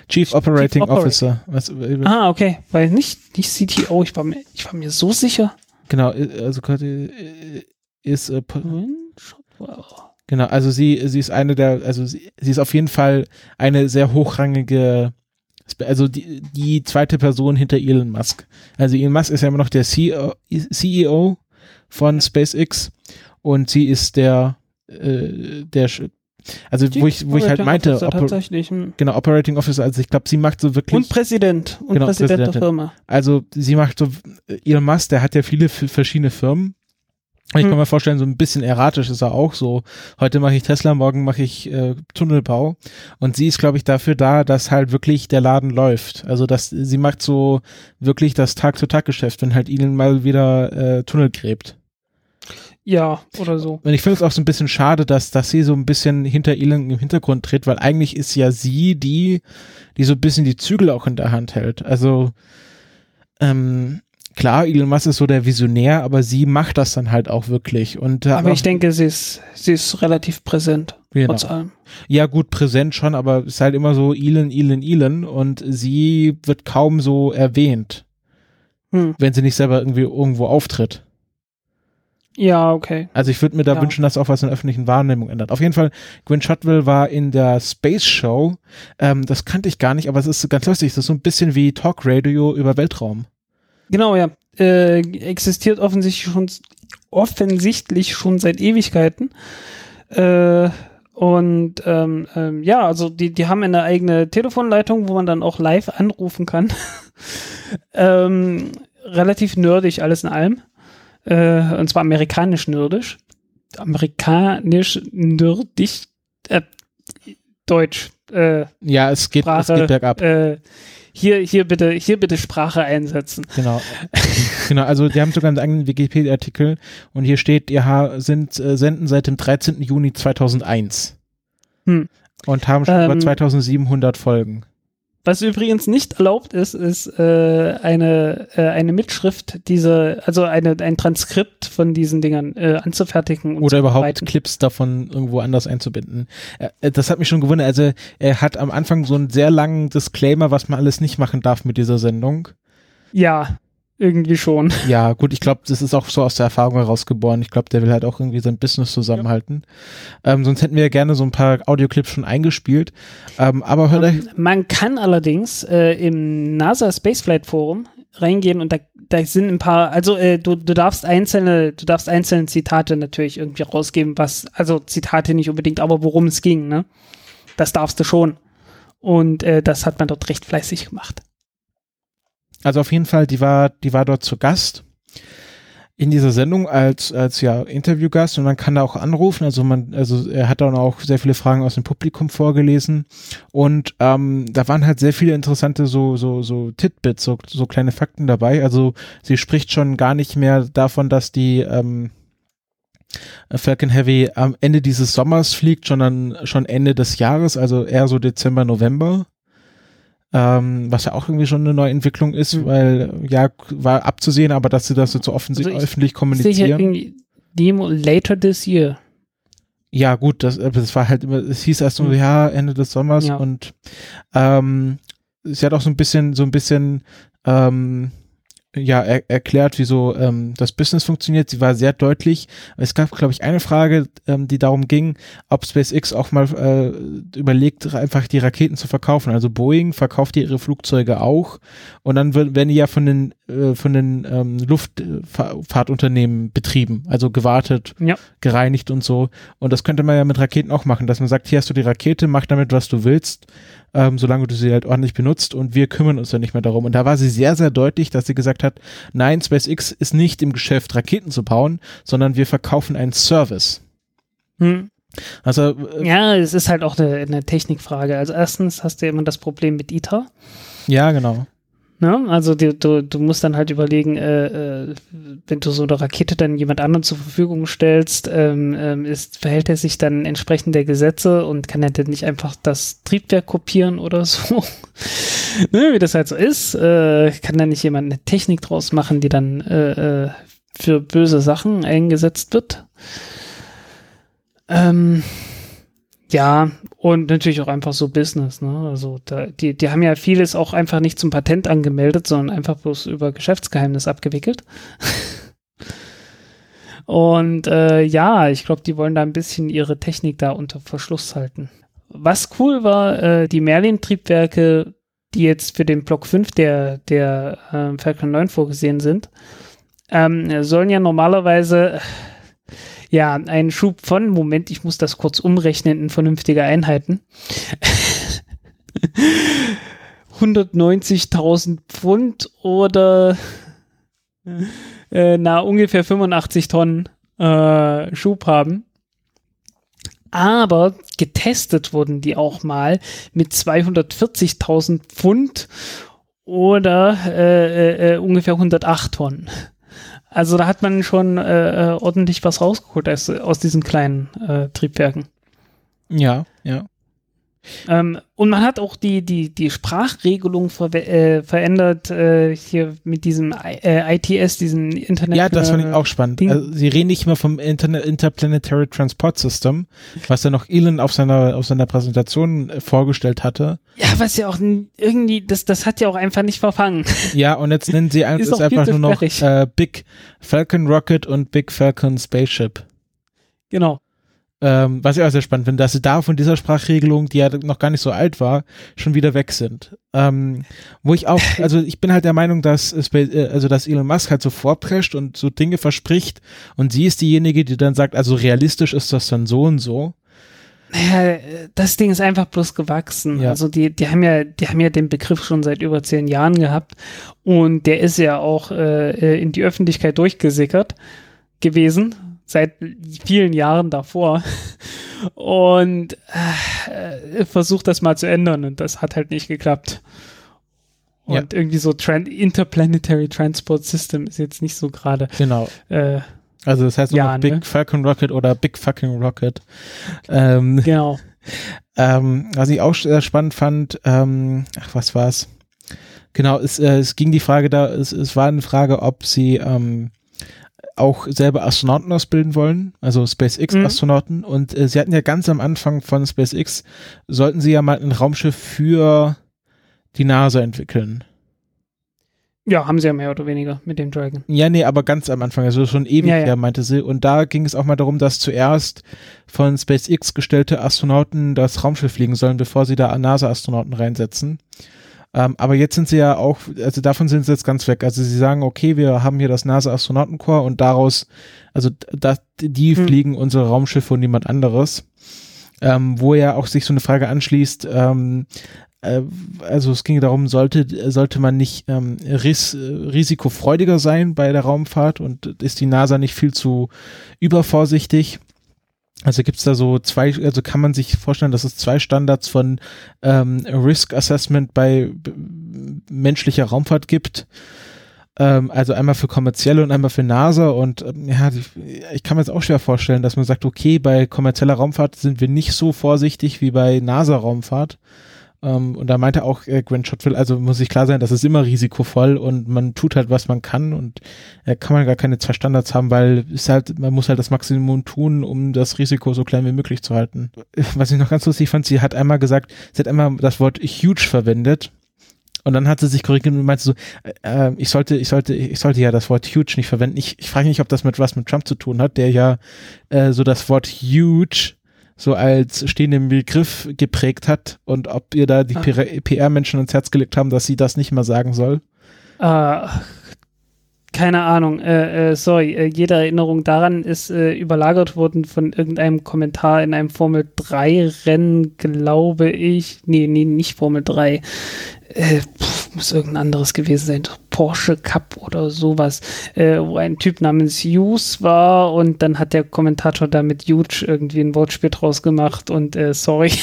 Chief Operating Chief. Officer. Was, äh, Ah, okay. Weil nicht, nicht CTO, ich war mir, ich war mir so sicher. Genau, äh, also äh, ist äh. Genau, also sie, sie ist eine der, also sie, sie ist auf jeden Fall eine sehr hochrangige, also die, die zweite Person hinter Elon Musk. Also Elon Musk ist ja immer noch der CEO, CEO von SpaceX und sie ist der, äh, der, also wo ich, wo ich halt meinte, Officer Oper, tatsächlich. hm. genau, Operating Officer, also ich glaube, sie macht so wirklich, Und Präsident. Und Genau, Präsident der. Firma. also sie macht so, Elon Musk, der hat ja viele verschiedene Firmen. Ich Hm. kann mir vorstellen, so ein bisschen erratisch ist er auch so. Heute mache ich Tesla, morgen mache ich äh, Tunnelbau. Und sie ist, glaube ich, dafür da, dass halt wirklich der Laden läuft. Also dass sie macht so wirklich das Tag-zu-Tag-Geschäft, wenn halt Elon mal wieder äh, Tunnel gräbt. Ja, oder so. Und ich finde es auch so ein bisschen schade, dass, dass sie so ein bisschen hinter Elon im Hintergrund tritt, weil eigentlich ist ja sie die, die so ein bisschen die Zügel auch in der Hand hält. Also ähm, klar, Elon Musk ist so der Visionär, aber sie macht das dann halt auch wirklich. Und äh, Aber ich denke, sie ist, sie ist relativ präsent. Genau. Trotz allem. Ja, gut, präsent schon, aber es ist halt immer so Elon, Elon, Elon und sie wird kaum so erwähnt, Hm. wenn sie nicht selber irgendwie irgendwo auftritt. Ja, okay. Also ich würde mir da Ja. wünschen, dass auch was in der öffentlichen Wahrnehmung ändert. Auf jeden Fall, Gwen Shotwell war in der Space Show. Ähm, das kannte ich gar nicht, aber es ist ganz lustig. Das ist so ein bisschen wie Talk Radio über Weltraum. Genau, ja. Äh, existiert offensichtlich schon, offensichtlich schon seit Ewigkeiten. Äh, und ähm, ähm, ja, also die, die haben eine eigene Telefonleitung, wo man dann auch live anrufen kann. ähm, relativ nerdig alles in allem. Äh, und zwar amerikanisch nerdisch. Amerikanisch nerdig. Äh, Deutsch. Äh, Ja, es geht, Sprache. es geht bergab. Äh, hier, hier bitte, hier bitte Sprache einsetzen. Genau. genau, also die haben sogar einen eigenen Wikipedia-Artikel und hier steht, ha- sind äh, senden seit dem 13. Juni 2001 Hm. und haben schon Ähm, über 2700 Folgen. Was übrigens nicht erlaubt ist, ist äh, eine, äh, eine Mitschrift dieser, also eine, ein Transkript von diesen Dingern äh, anzufertigen und Oder zu überhaupt verbreiten. Clips davon irgendwo anders einzubinden. Äh, äh, das hat mich schon gewundert. Also er hat am Anfang so einen sehr langen Disclaimer, was man alles nicht machen darf mit dieser Sendung. Ja, irgendwie schon. Ja, gut, ich glaube, das ist auch so aus der Erfahrung herausgeboren. Ich glaube, der will halt auch irgendwie sein Business zusammenhalten. Ähm, sonst hätten wir ja gerne so ein paar Audioclips schon eingespielt. Ähm, aber hört euch, Man kann allerdings äh, im NASA Spaceflight Forum reingehen und da, da sind ein paar, also äh, du, du darfst einzelne, du darfst einzelne Zitate natürlich irgendwie rausgeben, was, also Zitate nicht unbedingt, aber worum es ging, ne? Das darfst du schon. Und äh, das hat man dort recht fleißig gemacht. Also auf jeden Fall, die war, die war dort zu Gast in dieser Sendung als, als ja Interviewgast und man kann da auch anrufen. Also man, also er hat dann auch sehr viele Fragen aus dem Publikum vorgelesen und ähm, da waren halt sehr viele interessante so so so Titbits, so so kleine Fakten dabei. Also sie spricht schon gar nicht mehr davon, dass die ähm, Falcon Heavy am Ende dieses Sommers fliegt, sondern schon Ende des Jahres, also eher so Dezember, November. Ähm, was ja auch irgendwie schon eine neue Entwicklung ist, Mhm. weil ja war abzusehen, aber dass sie das jetzt so offensi Also ich öffentlich kommunizieren. irgendwie Demo later this year. Ja, gut, das, aber das war halt immer, es hieß erst so, Mhm. ja, Ende des Sommers Ja. und ähm, sie hat auch so ein bisschen, so ein bisschen ähm, ja, er, erklärt, wie so ähm, das Business funktioniert. Sie war sehr deutlich. Es gab, glaube ich, eine Frage, ähm, die darum ging, ob SpaceX auch mal äh, überlegt, einfach die Raketen zu verkaufen. Also Boeing verkauft ja ihre Flugzeuge auch und dann wird- werden die ja von den äh, von den ähm, Luftfahrtunternehmen betrieben, also gewartet, Ja. gereinigt und so. Und das könnte man ja mit Raketen auch machen, dass man sagt, hier hast du die Rakete, mach damit, was du willst, ähm, solange du sie halt ordentlich benutzt und wir kümmern uns dann nicht mehr darum. Und da war sie sehr, sehr deutlich, dass sie gesagt hat, nein, SpaceX ist nicht im Geschäft, Raketen zu bauen, sondern wir verkaufen einen Service. Hm. Also, äh, Ja, es ist halt auch eine, eine Technikfrage. Also erstens hast du ja immer das Problem mit ITER. ja, genau. Ne? Also die, du, du musst dann halt überlegen, äh, äh, wenn du so eine Rakete dann jemand anderem zur Verfügung stellst, ähm, ähm, ist, verhält er sich dann entsprechend der Gesetze und kann er dann nicht einfach das Triebwerk kopieren oder so? ne, wie das halt so ist, äh, kann da nicht jemand eine Technik draus machen, die dann äh, äh, für böse Sachen eingesetzt wird? Ähm, ja, und natürlich auch einfach so Business, ne? Also da, die, die haben ja vieles auch einfach nicht zum Patent angemeldet, sondern einfach bloß über Geschäftsgeheimnis abgewickelt. und äh, ja, ich glaube, die wollen da ein bisschen ihre Technik da unter Verschluss halten. Was cool war, äh, die Merlin-Triebwerke, die jetzt für den Block 5 der, der äh, Falcon 9 vorgesehen sind, ähm, sollen ja normalerweise ja, einen Schub von, Moment, ich muss das kurz umrechnen in vernünftige Einheiten. 190.000 Pfund oder äh, na, ungefähr 85 Tonnen äh, Schub haben. Aber getestet wurden die auch mal mit 240.000 Pfund oder äh, äh, äh, ungefähr 108 Tonnen. Also da hat man schon äh, äh, ordentlich was rausgeholt aus, aus diesen kleinen äh, Triebwerken. Ja, ja. Ähm, und man hat auch die, die, die Sprachregelung ver äh, verändert, äh, hier mit diesem I äh, ITS, diesem Internet. Ja, das fand ich äh, auch spannend. Also, sie reden nicht mehr vom Internet Interplanetary Transport System, was ja noch Elon auf seiner, auf seiner Präsentation äh, vorgestellt hatte. Ja, was ja auch irgendwie, das, das hat ja auch einfach nicht verfangen. Ja, und jetzt nennen sie ein- Ist einfach nur noch äh, Big Falcon Rocket und Big Falcon Spaceship. genau. Ähm, was ich auch sehr spannend finde, dass sie da von dieser Sprachregelung, die ja noch gar nicht so alt war, schon wieder weg sind. Ähm, wo ich auch, also ich bin halt der Meinung, dass es bei, äh, also dass Elon Musk halt so vorprescht und so Dinge verspricht und sie ist diejenige, die dann sagt, also realistisch ist das dann so und so. Naja, äh, das Ding ist einfach bloß gewachsen. Ja. Also die, die haben ja, die haben ja den Begriff schon seit über zehn Jahren gehabt und der ist ja auch äh, äh, in die Öffentlichkeit durchgesickert gewesen seit vielen Jahren davor. und äh, versucht das mal zu ändern und das hat halt nicht geklappt. Und ja. irgendwie so Tran Interplanetary Transport System ist jetzt nicht so gerade. Genau. Äh, also das heißt ja, Big ne? Falcon Rocket oder Big Fucking Rocket. Ähm, genau. Ähm, was ich auch sehr spannend fand, ähm, ach, was war's? Genau, es, äh, es ging die Frage da, es, es war eine Frage, ob sie ähm, auch selber Astronauten ausbilden wollen, also SpaceX-Astronauten. Mhm. Und äh, sie hatten ja ganz am Anfang von SpaceX, sollten sie ja mal ein Raumschiff für die NASA entwickeln. Ja, haben sie ja mehr oder weniger mit dem Dragon. Ja, nee, aber ganz am Anfang, also schon ewig ja, ja. her, meinte sie. Und da ging es auch mal darum, dass zuerst von SpaceX gestellte Astronauten das Raumschiff fliegen sollen, bevor sie da NASA-Astronauten reinsetzen. Ähm, aber jetzt sind sie ja auch, also davon sind sie jetzt ganz weg. Also sie sagen, okay, wir haben hier das NASA-Astronautenkorps und daraus, also da, die hm. fliegen unsere Raumschiffe und niemand anderes. Ähm, wo ja auch sich so eine Frage anschließt, ähm, äh, also es ging darum, sollte, sollte man nicht ähm, ris risikofreudiger sein bei der Raumfahrt und ist die NASA nicht viel zu übervorsichtig? Also gibt es da so zwei, also kann man sich vorstellen, dass es zwei Standards von ähm, Risk Assessment bei menschlicher Raumfahrt gibt. Ähm, also einmal für kommerzielle und einmal für NASA. Und ähm, ja, ich kann mir jetzt auch schwer vorstellen, dass man sagt, okay, bei kommerzieller Raumfahrt sind wir nicht so vorsichtig wie bei NASA-Raumfahrt. Um, ähm, und da meinte auch äh, Grant Shotwell, also muss ich klar sein, das ist immer risikovoll und man tut halt, was man kann und äh, kann man gar keine zwei Standards haben, weil es halt, man muss halt das Maximum tun, um das Risiko so klein wie möglich zu halten. Was ich noch ganz lustig fand, sie hat einmal gesagt, sie hat einmal das Wort huge verwendet und dann hat sie sich korrigiert und meinte so, äh, äh, ich sollte, ich sollte, ich sollte ja das Wort huge nicht verwenden. Ich, ich frage mich, ob das mit was mit Trump zu tun hat, der ja äh, so das Wort huge so als stehenden Begriff geprägt hat und ob ihr da die ah. PR-Menschen ins Herz gelegt haben, dass sie das nicht mehr sagen soll? Uh, keine Ahnung, äh, äh, sorry, äh, jede Erinnerung daran ist äh, überlagert worden von irgendeinem Kommentar in einem Formel 3 Rennen, glaube ich. Nee, nee, nicht Formel 3. Äh, muss irgendein anderes gewesen sein. Porsche Cup oder sowas, äh, wo ein Typ namens Hughes war und dann hat der Kommentator da mit Huge irgendwie ein Wortspiel draus gemacht und äh, sorry.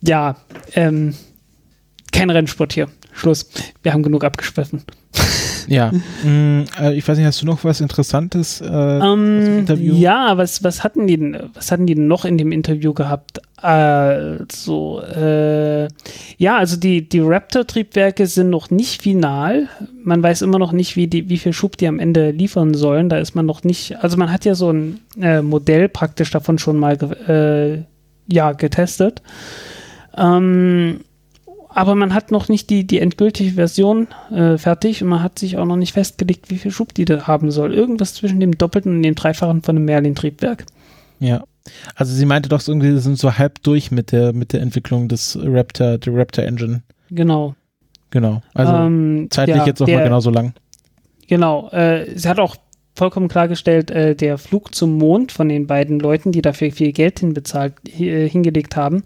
ja, ähm, kein Rennsport hier. Schluss. Wir haben genug abgeschweffen. Ja. mm, äh, ich weiß nicht, hast du noch was Interessantes äh, um, Interview? Ja, was, was hatten die denn, was hatten die denn noch in dem Interview gehabt? Also, äh, ja, also die, die Raptor-Triebwerke sind noch nicht final. Man weiß immer noch nicht, wie, die, wie viel Schub die am Ende liefern sollen. Da ist man noch nicht, also man hat ja so ein äh, Modell praktisch davon schon mal äh, ja, getestet. Ähm, aber man hat noch nicht die, die endgültige Version äh, fertig und man hat sich auch noch nicht festgelegt, wie viel Schub die da haben soll. Irgendwas zwischen dem Doppelten und dem Dreifachen von einem Merlin-Triebwerk. Ja. Also sie meinte doch irgendwie, sie sind so halb durch mit der, mit der Entwicklung des Raptor, der Raptor Engine. Genau. Genau. Also ähm, zeitlich ja, jetzt noch der, mal genauso lang. Genau. Äh, sie hat auch vollkommen klargestellt, äh, der Flug zum Mond von den beiden Leuten, die dafür viel Geld hinbezahlt, äh, hingelegt haben,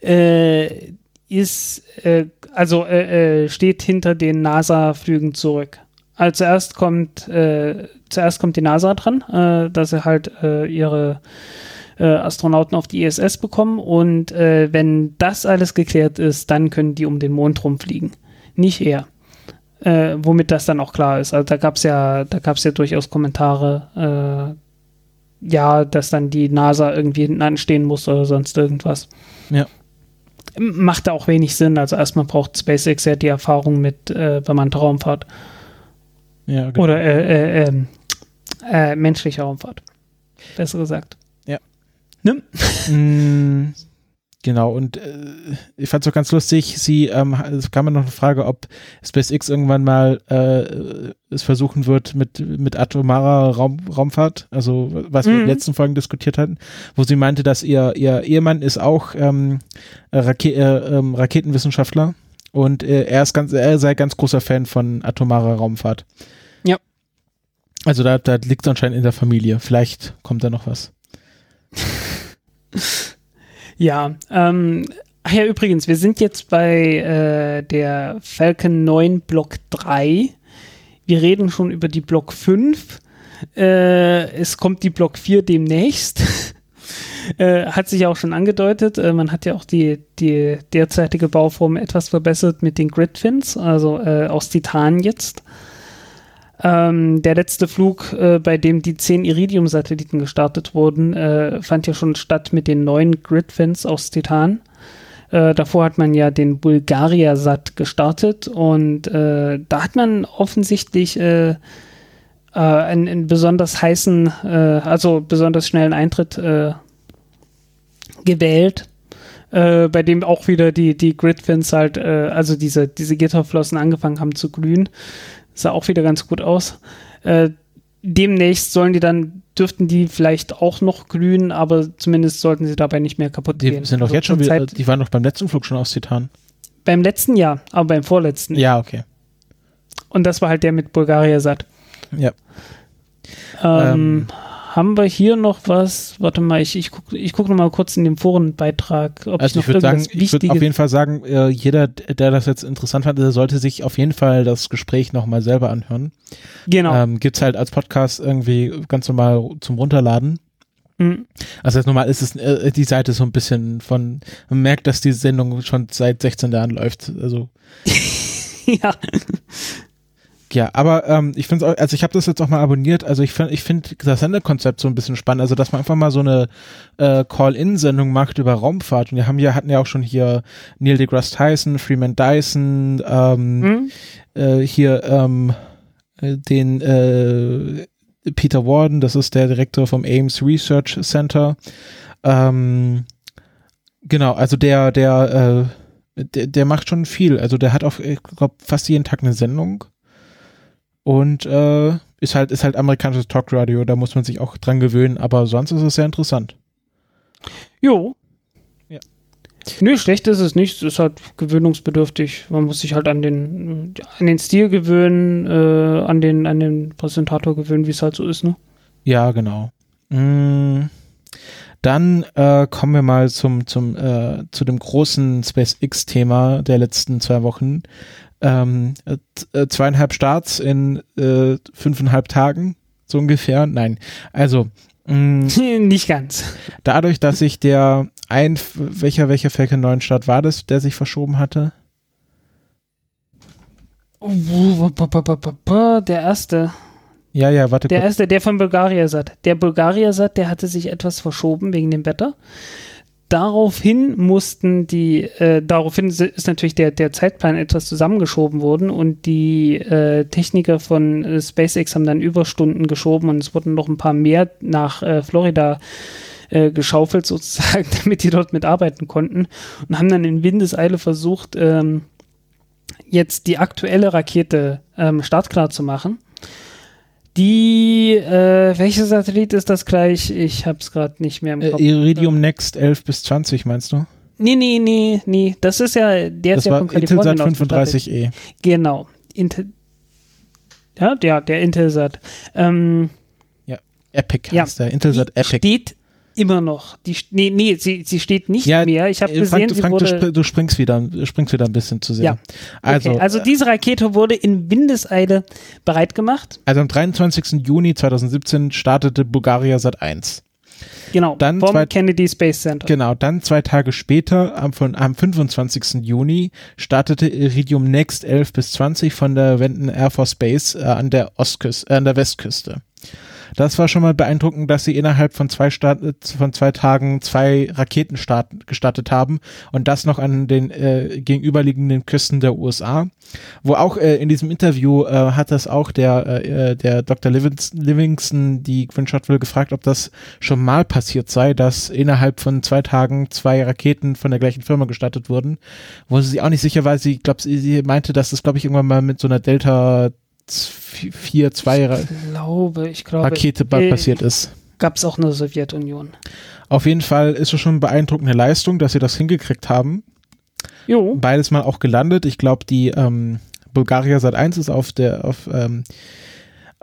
äh, ist, äh, also äh, steht hinter den NASA-Flügen zurück. Also zuerst kommt, zuerst kommt die NASA dran, dass sie halt ihre äh, Astronauten auf die ISS bekommen und äh, wenn das alles geklärt ist, dann können die um den Mond rumfliegen. Nicht er. Äh, womit das dann auch klar ist. Also da gab es ja, da gab ja durchaus Kommentare, äh, ja, dass dann die NASA irgendwie hinten anstehen muss oder sonst irgendwas. Ja. Macht da auch wenig Sinn. Also erstmal braucht SpaceX ja die Erfahrung mit äh, bemannter Raumfahrt. Ja, genau. Oder äh, äh, ähm, äh, menschlicher Raumfahrt. Besser gesagt. Ne? Mm, genau, und äh, ich fand es auch ganz lustig, sie, ähm, es kam mir noch eine Frage, ob SpaceX irgendwann mal äh, es versuchen wird mit, mit atomarer Raum, Raumfahrt, also was wir in den mhm. letzten Folgen diskutiert hatten, wo sie meinte, dass ihr, ihr Ehemann ist auch ähm, Rake äh, ähm, Raketenwissenschaftler und äh, er ist ganz, er sei ganz großer Fan von atomarer Raumfahrt. Ja. Also da, da liegt es anscheinend in der Familie. Vielleicht kommt da noch was. ja, ähm, ach ja, übrigens, wir sind jetzt bei äh, der Falcon 9 Block 3. Wir reden schon über die Block 5. Äh, es kommt die Block 4 demnächst. äh, hat sich auch schon angedeutet. Äh, man hat ja auch die, die derzeitige Bauform etwas verbessert mit den Gridfins, also äh, aus Titan jetzt. Ähm, der letzte Flug, äh, bei dem die zehn Iridium-Satelliten gestartet wurden, äh, fand ja schon statt mit den neuen Gridfins aus Titan. Äh, davor hat man ja den Bulgaria-Sat gestartet und äh, da hat man offensichtlich äh, äh, einen, einen, besonders heißen, also besonders schnellen Eintritt äh, gewählt, äh, bei dem auch wieder die, die Gridfins halt, äh, also diese, diese Gitterflossen angefangen haben zu glühen. Sah auch wieder ganz gut aus. Äh, demnächst sollen die dann, dürften die vielleicht auch noch glühen, aber zumindest sollten sie dabei nicht mehr kaputt die gehen. sind doch Also jetzt schon wieder, die waren doch beim letzten Flug schon aus Titan. beim letzten Jahr, aber beim vorletzten. Ja, okay. Und das war halt der mit Bulgaria satt. Ja. Ähm, Ähm. Haben wir hier noch was? Warte mal, ich, ich gucke ich guck noch mal kurz in dem Forenbeitrag, ob Also ich noch ich würde sagen, irgendwas ich würde auf Wichtiges. jeden Fall sagen, äh, jeder, der das jetzt interessant fand, der sollte sich auf jeden Fall das Gespräch nochmal selber anhören. Genau. Ähm, gibt's halt als Podcast irgendwie ganz normal zum Runterladen. Mhm. Also jetzt normal ist es äh, die Seite so ein bisschen von, man merkt, dass die Sendung schon seit 16 Jahren läuft. Also ja. Ja, aber ähm, ich finde also ich habe das jetzt auch mal abonniert. Also ich finde ich finde das Sendekonzept so ein bisschen spannend. Also dass man einfach mal so eine äh, Call-in-Sendung macht über Raumfahrt. Und wir haben ja hatten ja auch schon hier Neil deGrasse Tyson, Freeman Dyson, ähm, Mhm. äh, hier ähm, äh, den äh, Peter Warden, das ist der Direktor vom Ames Research Center. Ähm, genau, also der, der, äh, der, der macht schon viel. Also der hat auch, ich glaube, fast jeden Tag eine Sendung. Und äh, ist halt, ist halt amerikanisches Talkradio, da muss man sich auch dran gewöhnen, aber sonst ist es sehr interessant. Jo. Ja. Nö, schlecht ist es nicht. Es ist halt gewöhnungsbedürftig. Man muss sich halt an den, an den Stil gewöhnen, äh, an den, an den Präsentator gewöhnen, wie es halt so ist, ne? Ja, genau. Mm, Dann äh, kommen wir mal zum, zum, äh, zu dem großen SpaceX-Thema der letzten zwei Wochen. Ähm, äh, äh, zweieinhalb Starts in äh, fünfeinhalb Tagen, so ungefähr. Nein, also mh, nicht ganz. dadurch, dass sich der ein, welcher, welcher Falcon 9 Start war das, der sich verschoben hatte? Der erste. Ja, ja, warte Der kurz. erste, der von Bulgaria satt. Der Bulgaria satt, der hatte sich etwas verschoben wegen dem Wetter. Daraufhin mussten die, äh, daraufhin ist natürlich der, der Zeitplan etwas zusammengeschoben worden und die äh, Techniker von äh, SpaceX haben dann Überstunden geschoben und es wurden noch ein paar mehr nach äh, Florida äh, geschaufelt sozusagen, damit die dort mitarbeiten konnten und haben dann in Windeseile versucht, ähm, jetzt die aktuelle Rakete ähm, startklar zu machen. Die, äh, welcher Satellit ist das gleich? Ich hab's gerade nicht mehr im Äh, Kopf. Iridium Next 11 bis 20, meinst du? Nee, nee, nee, nee. Das ist ja, der Das ist ja von Kalifornien Intelsat ausgestattet. 35E. Genau. Intel ja, der, der Intelsat. Ähm, Epic Ja. heißt der. Intelsat Epic. steht immer noch. Die, nee, nee, sie, sie steht nicht Ja, mehr. Ich habe Äh, gesehen, Frank, sie Frank du, wurde... spr du springst wieder, du springst wieder ein bisschen zu sehr. Ja. Also, okay, also äh, diese Rakete wurde in Windeseile bereit gemacht. also am 23. Juni 2017 startete Bulgaria Sat 1. Genau, Dann vom zwei- Kennedy Space Center. Genau, dann zwei Tage später, am, von, am 25. Juni, startete Iridium Next 11 bis 20 von der Wenden Air Force Base äh, an, der Ostküste, äh, an der Westküste. Das war schon mal beeindruckend, dass sie innerhalb von zwei, Start, äh, von zwei Tagen zwei Raketen start, gestartet haben und das noch an den äh, gegenüberliegenden Küsten der USA. Wo auch äh, in diesem Interview äh, hat das auch der, äh, der Dr. Livingston, Livingston die Quinn Shotwell gefragt, ob das schon mal passiert sei, dass innerhalb von zwei Tagen zwei Raketen von der gleichen Firma gestartet wurden, wo sie auch nicht sicher war. Sie, glaub, sie, sie meinte, dass das, glaube ich, irgendwann mal mit so einer Delta 4, 2 Ra Ich glaube, ich glaube. Rakete äh, passiert ist. Gab es auch in der Sowjetunion. Auf jeden Fall ist es schon eine beeindruckende Leistung, dass sie das hingekriegt haben. Jo. Beides mal auch gelandet. Ich glaube, die ähm, Bulgaria Sat 1 ist auf der auf ähm,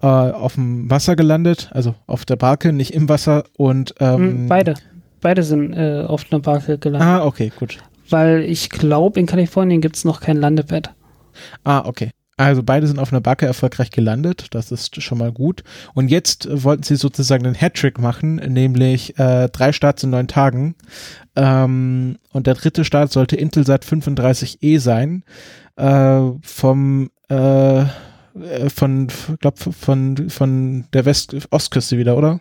äh, auf dem Wasser gelandet, also auf der Barke, nicht im Wasser und ähm, Mhm, Beide. Beide sind äh, auf einer Barke gelandet. Ah, okay, gut. Weil ich glaube, in Kalifornien gibt es noch kein Landepad. Ah, okay. Also beide sind auf einer Backe erfolgreich gelandet, das ist schon mal gut. Und jetzt wollten sie sozusagen einen Hattrick machen, nämlich äh, drei Starts in neun Tagen. Ähm, und der dritte Start sollte Intelsat 35E sein, äh, vom äh, von, glaub, von, von der West Ostküste wieder, oder?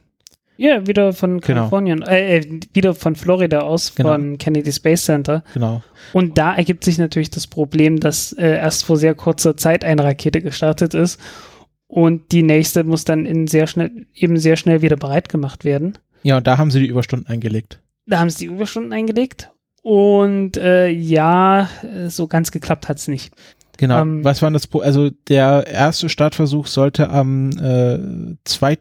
Ja, wieder von Genau. Kalifornien, äh, äh, wieder von Florida aus, Genau. von Kennedy Space Center. Genau. Und da ergibt sich natürlich das Problem, dass äh, erst vor sehr kurzer Zeit eine Rakete gestartet ist und die nächste muss dann in sehr schnell, eben sehr schnell wieder bereit gemacht werden. Ja, und da haben sie die Überstunden eingelegt. Da haben sie die Überstunden eingelegt und äh, ja, so ganz geklappt hat's nicht. Genau. Ähm, Was war das? Also der erste Startversuch sollte am äh, 2.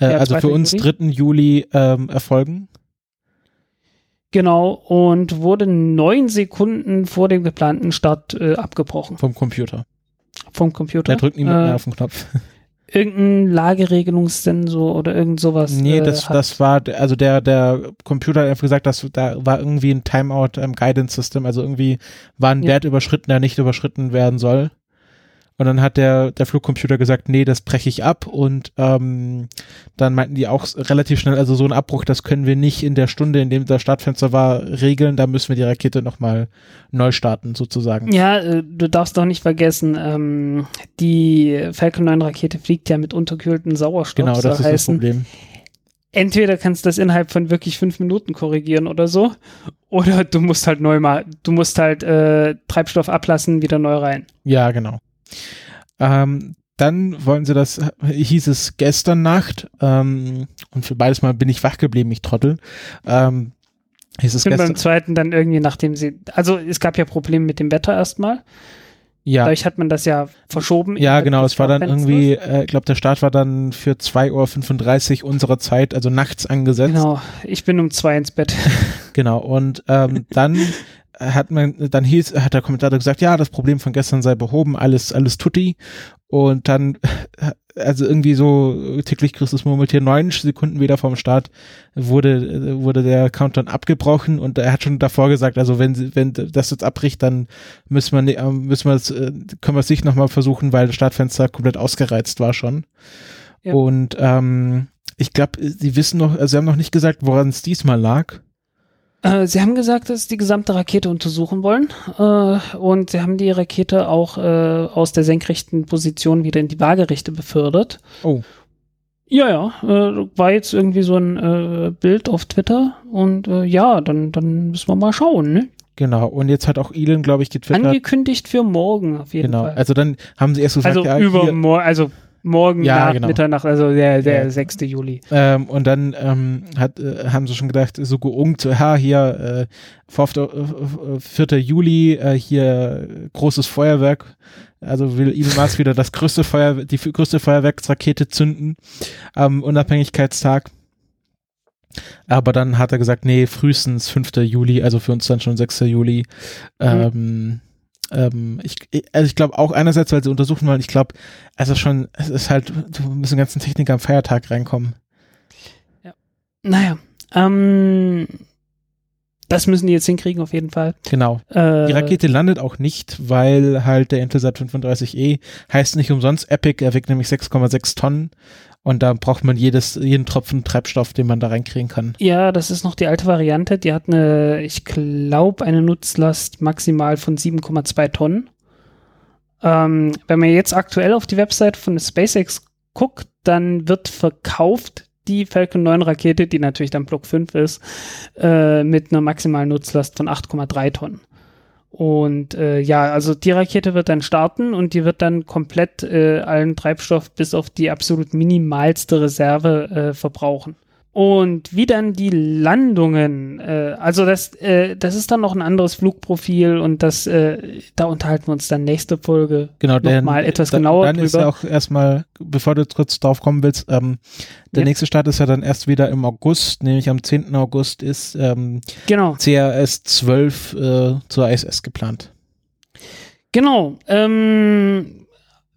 Äh, Ja, also für 2. uns Juli. 3. Juli ähm, erfolgen. Genau, und wurde neun Sekunden vor dem geplanten Start äh, abgebrochen vom Computer. vom Computer. Da drückt niemand Äh, mehr auf den Knopf. Irgendein Lageregelungssensor oder irgend sowas. nee, äh, das, das war, also der, der Computer hat einfach gesagt, dass da war irgendwie ein Timeout im Guidance System, also irgendwie war ein Ja. Wert überschritten, der nicht überschritten werden soll. Und dann hat der, der Flugcomputer gesagt, nee, das breche ich ab. Und ähm, dann meinten die auch relativ schnell, also so ein Abbruch, das können wir nicht in der Stunde, in dem das Startfenster war, regeln. Da müssen wir die Rakete nochmal neu starten, sozusagen. Ja, äh, du darfst doch nicht vergessen, ähm, die Falcon 9 Rakete fliegt ja mit unterkühltem Sauerstoff. Genau, das soll ist das heißen, Problem. entweder kannst du das innerhalb von wirklich fünf Minuten korrigieren oder so, oder du musst halt neu mal, du musst halt äh, Treibstoff ablassen, wieder neu rein. Ja, genau. Ähm, dann wollen sie das, hieß es gestern Nacht, ähm, und für beides Mal bin ich wach geblieben, ich Trottel. Ähm, hieß es Ich bin gestern, beim zweiten dann irgendwie, nachdem sie, also es gab ja Probleme mit dem Wetter erstmal. ja, Dadurch hat man das ja verschoben. ja, genau, es war dann irgendwie, äh, ich glaube, der Start war dann für 2.35 Uhr unserer Zeit, also nachts angesetzt. Genau, ich bin um zwei ins Bett. Genau, und ähm, dann hat man, dann hieß, hat der Kommentator gesagt, ja, das Problem von gestern sei behoben, alles, alles tutti. Und dann, also irgendwie so täglich Christus Murmeltier, neun Sekunden wieder vom Start wurde, wurde der Countdown abgebrochen und er hat schon davor gesagt, also wenn, sie- wenn das jetzt abbricht, dann müssen wir, ne- müssen wir es, äh, können wir es nicht nochmal versuchen, weil das Startfenster komplett ausgereizt war schon. Ja. Und ähm, ich glaube, sie wissen noch, also sie haben noch nicht gesagt, woran es diesmal lag. Äh, sie haben gesagt, dass sie die gesamte Rakete untersuchen wollen äh, und sie haben die Rakete auch äh, aus der senkrechten Position wieder in die Waagerechte befördert. Oh. Ja, ja, war jetzt irgendwie so ein Bild auf Twitter und ja, dann, dann müssen wir mal schauen, ne? Genau, und jetzt hat auch Elon, glaube ich, getwittert. Angekündigt für morgen auf jeden Genau, Fall. also dann haben sie erst gesagt, Also ja, über hier, mor also morgen Ja, nach genau. Mitternacht, also der, der Ja. 6. Juli. ähm, und dann ähm, hat, äh, haben sie schon gedacht, so geungt, so, ja, hier, äh, 4. äh, 4. Juli, äh, hier äh, großes Feuerwerk. Also will Elon Musk wieder das größte Feuer, die größte Feuerwerksrakete zünden am Unabhängigkeitstag. Aber dann hat er gesagt, nee, frühestens 5. Juli, also für uns dann schon 6. Juli. Ähm, ähm, ich, also ich glaube auch einerseits, weil sie untersuchen wollen, ich glaube, also schon, es ist halt, du müssen den ganzen Techniker am Feiertag reinkommen. Naja, ähm, das müssen die jetzt hinkriegen auf jeden Fall. Genau. Äh, Die Rakete landet auch nicht, weil halt der Intelsat 35E heißt nicht umsonst Epic, er wiegt nämlich 6,6 Tonnen und da braucht man jedes, jeden Tropfen Treibstoff, den man da reinkriegen kann. Ja, das ist noch die alte Variante. Die hat eine, ich glaube, eine Nutzlast maximal von 7,2 Tonnen. Ähm, wenn man jetzt aktuell auf die Website von SpaceX guckt, dann wird verkauft die Falcon 9 Rakete, die natürlich dann Block 5 ist, äh, mit einer maximalen Nutzlast von 8,3 Tonnen. Und äh, ja, also die Rakete wird dann starten und die wird dann komplett äh, allen Treibstoff bis auf die absolut minimalste Reserve äh, verbrauchen. Und wie dann die Landungen, äh, also das, äh, das ist dann noch ein anderes Flugprofil und das, äh, da unterhalten wir uns dann nächste Folge Genau, noch mal etwas da- genauer Dann ist drüber. ja auch erstmal, bevor du kurz drauf kommen willst, ähm, der Ja. nächste Start ist ja dann erst wieder im August, nämlich am 10. August ist ähm, Genau, CRS 12 äh, zur ISS geplant. genau. Ähm,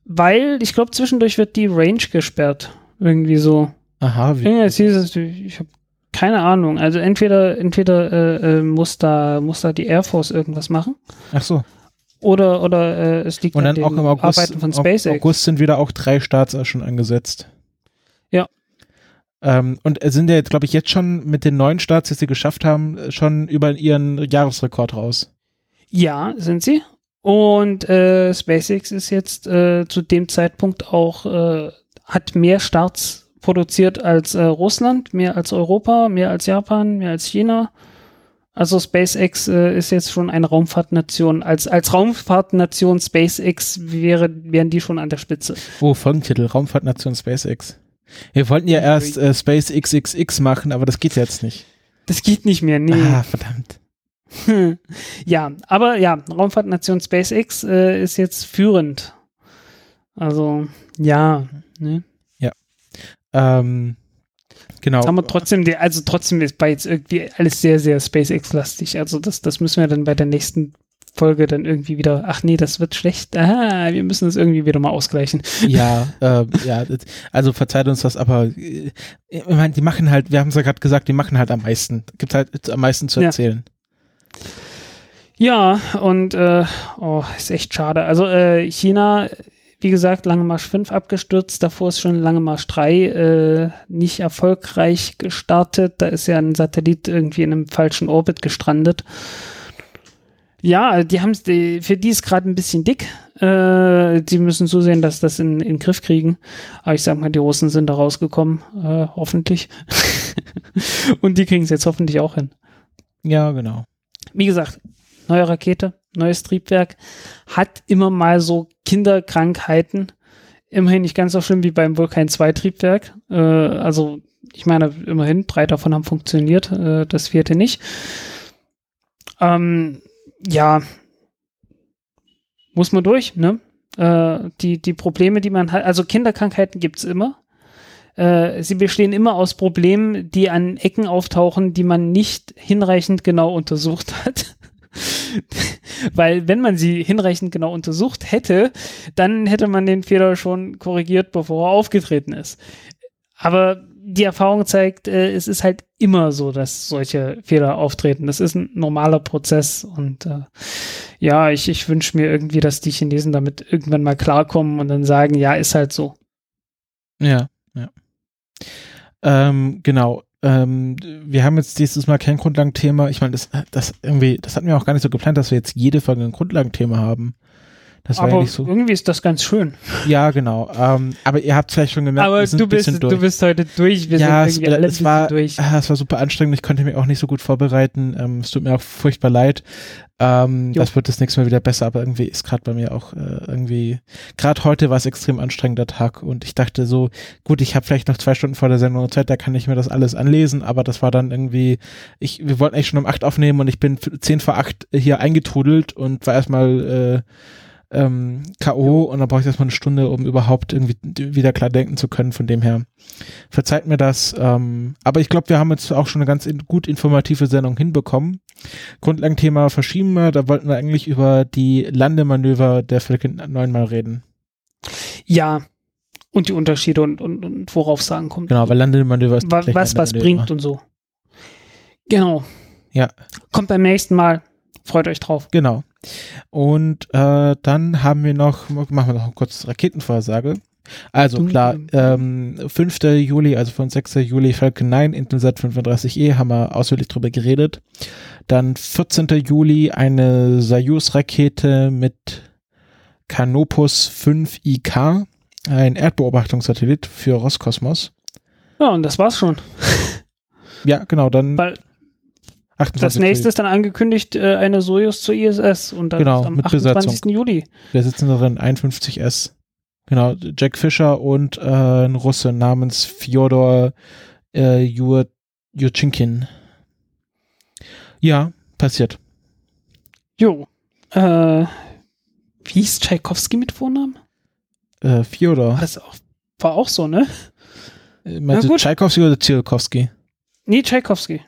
weil ich glaube, zwischendurch wird die Range gesperrt. Irgendwie so. Aha, wie, Ja, jetzt es, ich habe keine Ahnung. Also entweder, entweder äh, äh, muss da muss da die Air Force irgendwas machen. ach so. Oder, oder äh, es liegt Und an dann auch im August, Arbeiten von im SpaceX. August sind wieder auch drei Starts auch schon angesetzt. Ja. Ähm, und es sind ja jetzt, glaube ich, jetzt schon mit den neuen Starts, die sie geschafft haben, schon über ihren Jahresrekord raus. Ja, sind sie. Und äh, SpaceX ist jetzt äh, zu dem Zeitpunkt auch, äh, hat mehr Starts produziert als äh, Russland, mehr als Europa, mehr als Japan, mehr als China. Also SpaceX äh, ist jetzt schon eine Raumfahrtnation. Als, als Raumfahrtnation SpaceX wäre, wären die schon an der Spitze. Oh, Folgentitel, Raumfahrtnation SpaceX. Wir wollten ja erst äh, Space XXX machen, aber das geht jetzt nicht. Das geht nicht mehr, nee. Ah, verdammt. ja, aber ja, Raumfahrtnation SpaceX äh, ist jetzt führend. Also, ja, ne? Ähm, genau. Jetzt haben wir trotzdem, die, also trotzdem ist bei jetzt irgendwie alles sehr, sehr SpaceX-lastig. Also das, das müssen wir dann bei der nächsten Folge dann irgendwie wieder, ach nee, das wird schlecht. Ah, wir müssen das irgendwie wieder mal ausgleichen. Ja, äh, ja, also verzeiht uns das, aber äh, ich meine, die machen halt, wir haben es ja gerade gesagt, die machen halt am meisten. Gibt halt am meisten zu Ja. erzählen. Ja, und äh, oh, ist echt schade. Also äh, China, wie gesagt, Lange Marsch 5 abgestürzt, davor ist schon Lange Marsch 3 äh, nicht erfolgreich gestartet. Da ist ja ein Satellit irgendwie in einem falschen Orbit gestrandet. Ja, die haben die, für die ist gerade ein bisschen dick. Äh, die müssen zusehen, dass das in, in den Griff kriegen. Aber ich sag mal, die Russen sind da rausgekommen, äh, hoffentlich. Und die kriegen es jetzt hoffentlich auch hin Ja, genau. wie gesagt, neue Rakete, neues Triebwerk, hat immer mal so Kinderkrankheiten. Immerhin nicht ganz so schlimm wie beim Vulkan 2 Triebwerk. Äh, also, ich meine, immerhin, drei davon haben funktioniert, äh, das vierte nicht. Ähm, ja, muss man durch, ne? Äh, die, die Probleme, die man hat, also Kinderkrankheiten gibt's immer. Äh, sie bestehen immer aus Problemen, die an Ecken auftauchen, die man nicht hinreichend genau untersucht hat. Weil wenn man sie hinreichend genau untersucht hätte, dann hätte man den Fehler schon korrigiert, bevor er aufgetreten ist. Aber die Erfahrung zeigt, äh, es ist halt immer so, dass solche Fehler auftreten. Das ist ein normaler Prozess und äh, ja, ich, ich wünsche mir irgendwie, dass die Chinesen damit irgendwann mal klarkommen und dann sagen, ja, ist halt so. Ja, ja. Ähm, genau. Ähm, wir haben jetzt dieses Mal kein Grundlagenthema. Ich meine, das, das irgendwie, das hatten wir auch gar nicht so geplant, dass wir jetzt jede Folge ein Grundlagenthema haben. Das war Aber ja nicht so. irgendwie ist das ganz schön. Ja, genau. Ähm, aber ihr habt vielleicht schon gemerkt, Aber wir sind du ein bisschen bist, durch. du bist heute durch. Wir ja, sind es, irgendwie alle ein es war, durch. ah, es war super anstrengend. Ich konnte mich auch nicht so gut vorbereiten. Ähm, es tut mir auch furchtbar leid. Ähm, Jo. das wird das nächste Mal wieder besser, aber irgendwie ist gerade bei mir auch äh, irgendwie, gerade heute war es extrem anstrengender Tag und ich dachte so, gut, ich habe vielleicht noch zwei Stunden vor der Sendung Zeit, da kann ich mir das alles anlesen, aber das war dann irgendwie, ich, wir wollten eigentlich schon um acht aufnehmen und ich bin zehn vor acht hier eingetrudelt und war erstmal äh, ähm, K.O. und dann brauche ich erstmal eine Stunde, um überhaupt irgendwie wieder klar denken zu können. Von dem her verzeiht mir das. Ähm, aber ich glaube, wir haben jetzt auch schon eine ganz in, gut informative Sendung hinbekommen. Grundlagenthema verschieben wir. Da wollten wir eigentlich über die Landemanöver der Falcon 9 mal reden. Ja. Und die Unterschiede und, und, und worauf es ankommt. Genau, weil Landemanöver ist was, was Landemanöver. bringt und so. Genau. Ja. Kommt beim nächsten Mal. Freut euch drauf. Genau. Und äh, dann haben wir noch, machen wir noch kurz Raketenvorhersage. Also klar, ähm, 5. Juli, also von 6. Juli Falcon 9, Intelsat 35E, haben wir ausführlich drüber geredet. Dann 14. Juli eine Soyuz-Rakete mit Canopus 5IK, ein Erdbeobachtungssatellit für Roskosmos. Ja, und das war's schon. Ja, genau, dann Weil 28. das nächste ist dann angekündigt, äh, eine Soyuz zur ISS und dann Genau, am mit 28. Besatzung. Juli. Wir sitzen darin 51S. Genau, Jack Fischer und äh, ein Russe namens Fjodor äh, Jur Jurchinkin. Ja, passiert. Jo. Äh, wie hieß Tchaikovsky mit Vornamen? Äh, War Fjodor. das auch, war auch so, ne? Äh, Meinst du gut. Tchaikovsky oder Tsiolkovsky? Nee, Tchaikovsky.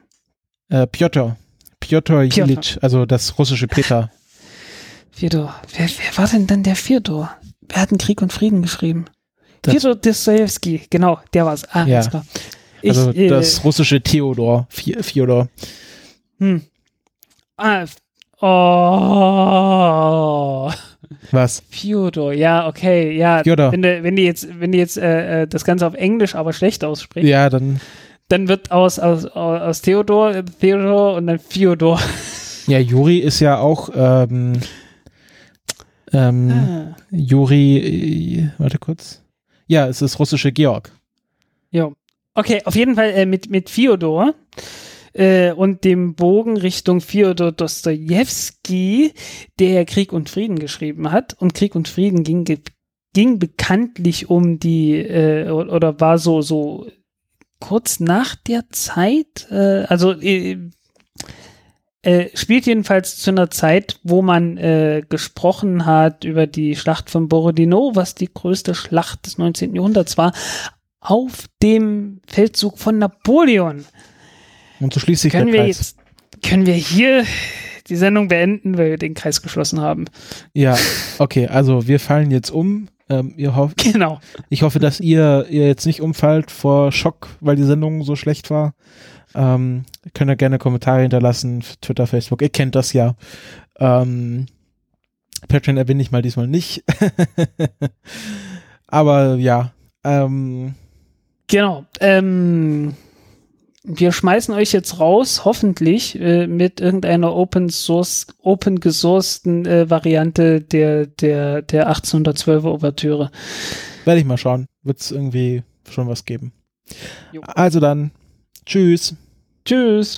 Äh, Piotr. Piotr Ilyich, also das russische Peter. Fyodor. Wer, wer war denn dann der Fyodor? Wer hat denn Krieg und Frieden geschrieben? Das- Fyodor Dostoevsky, genau, der war's. Ah, Ja. klar. Ich, Also äh, das russische Theodor. Fjodor. Hm. Ah, Oh. Was? Fyodor, ja, okay, ja. Fyodor. Wenn, du, wenn die jetzt, wenn die jetzt äh, äh, das Ganze auf Englisch aber schlecht ausspricht, Ja, dann, dann wird aus, aus, aus Theodor, äh, Theodor und dann Fyodor. ja, Juri ist ja auch, ähm, ähm, Ah. Juri, äh, warte kurz. Ja, es ist russische Georg. Jo. Okay, auf jeden Fall äh, mit, mit Fyodor äh, und dem Bogen Richtung Fyodor Dostojewski, der Krieg und Frieden geschrieben hat. Und Krieg und Frieden ging, ging bekanntlich um die, äh, oder war so, so kurz nach der Zeit, äh, also äh, äh, spielt jedenfalls zu einer Zeit, wo man äh, gesprochen hat über die Schlacht von Borodino, was die größte Schlacht des 19. Jahrhunderts war, auf dem Feldzug von Napoleon. Und so schließt sich Können der wir Kreis. jetzt, können wir hier die Sendung beenden, weil wir den Kreis geschlossen haben. Ja, okay, also wir fallen jetzt um. Ähm, ihr hofft, Genau. ich hoffe, dass ihr, ihr jetzt nicht umfallt vor Schock, weil die Sendung so schlecht war. Ähm, könnt ihr gerne Kommentare hinterlassen, Twitter, Facebook, ihr kennt das ja. Ähm, Patreon erwähne ich mal diesmal nicht. Aber ja, ähm, Genau. Ähm, wir schmeißen euch jetzt raus, hoffentlich äh, mit irgendeiner Open Source, open gesourcten äh, Variante der, der, der 1812er Ouvertüre. werde ich mal schauen. Wird es irgendwie schon was geben. Jo. Also dann, tschüss. Tschüss.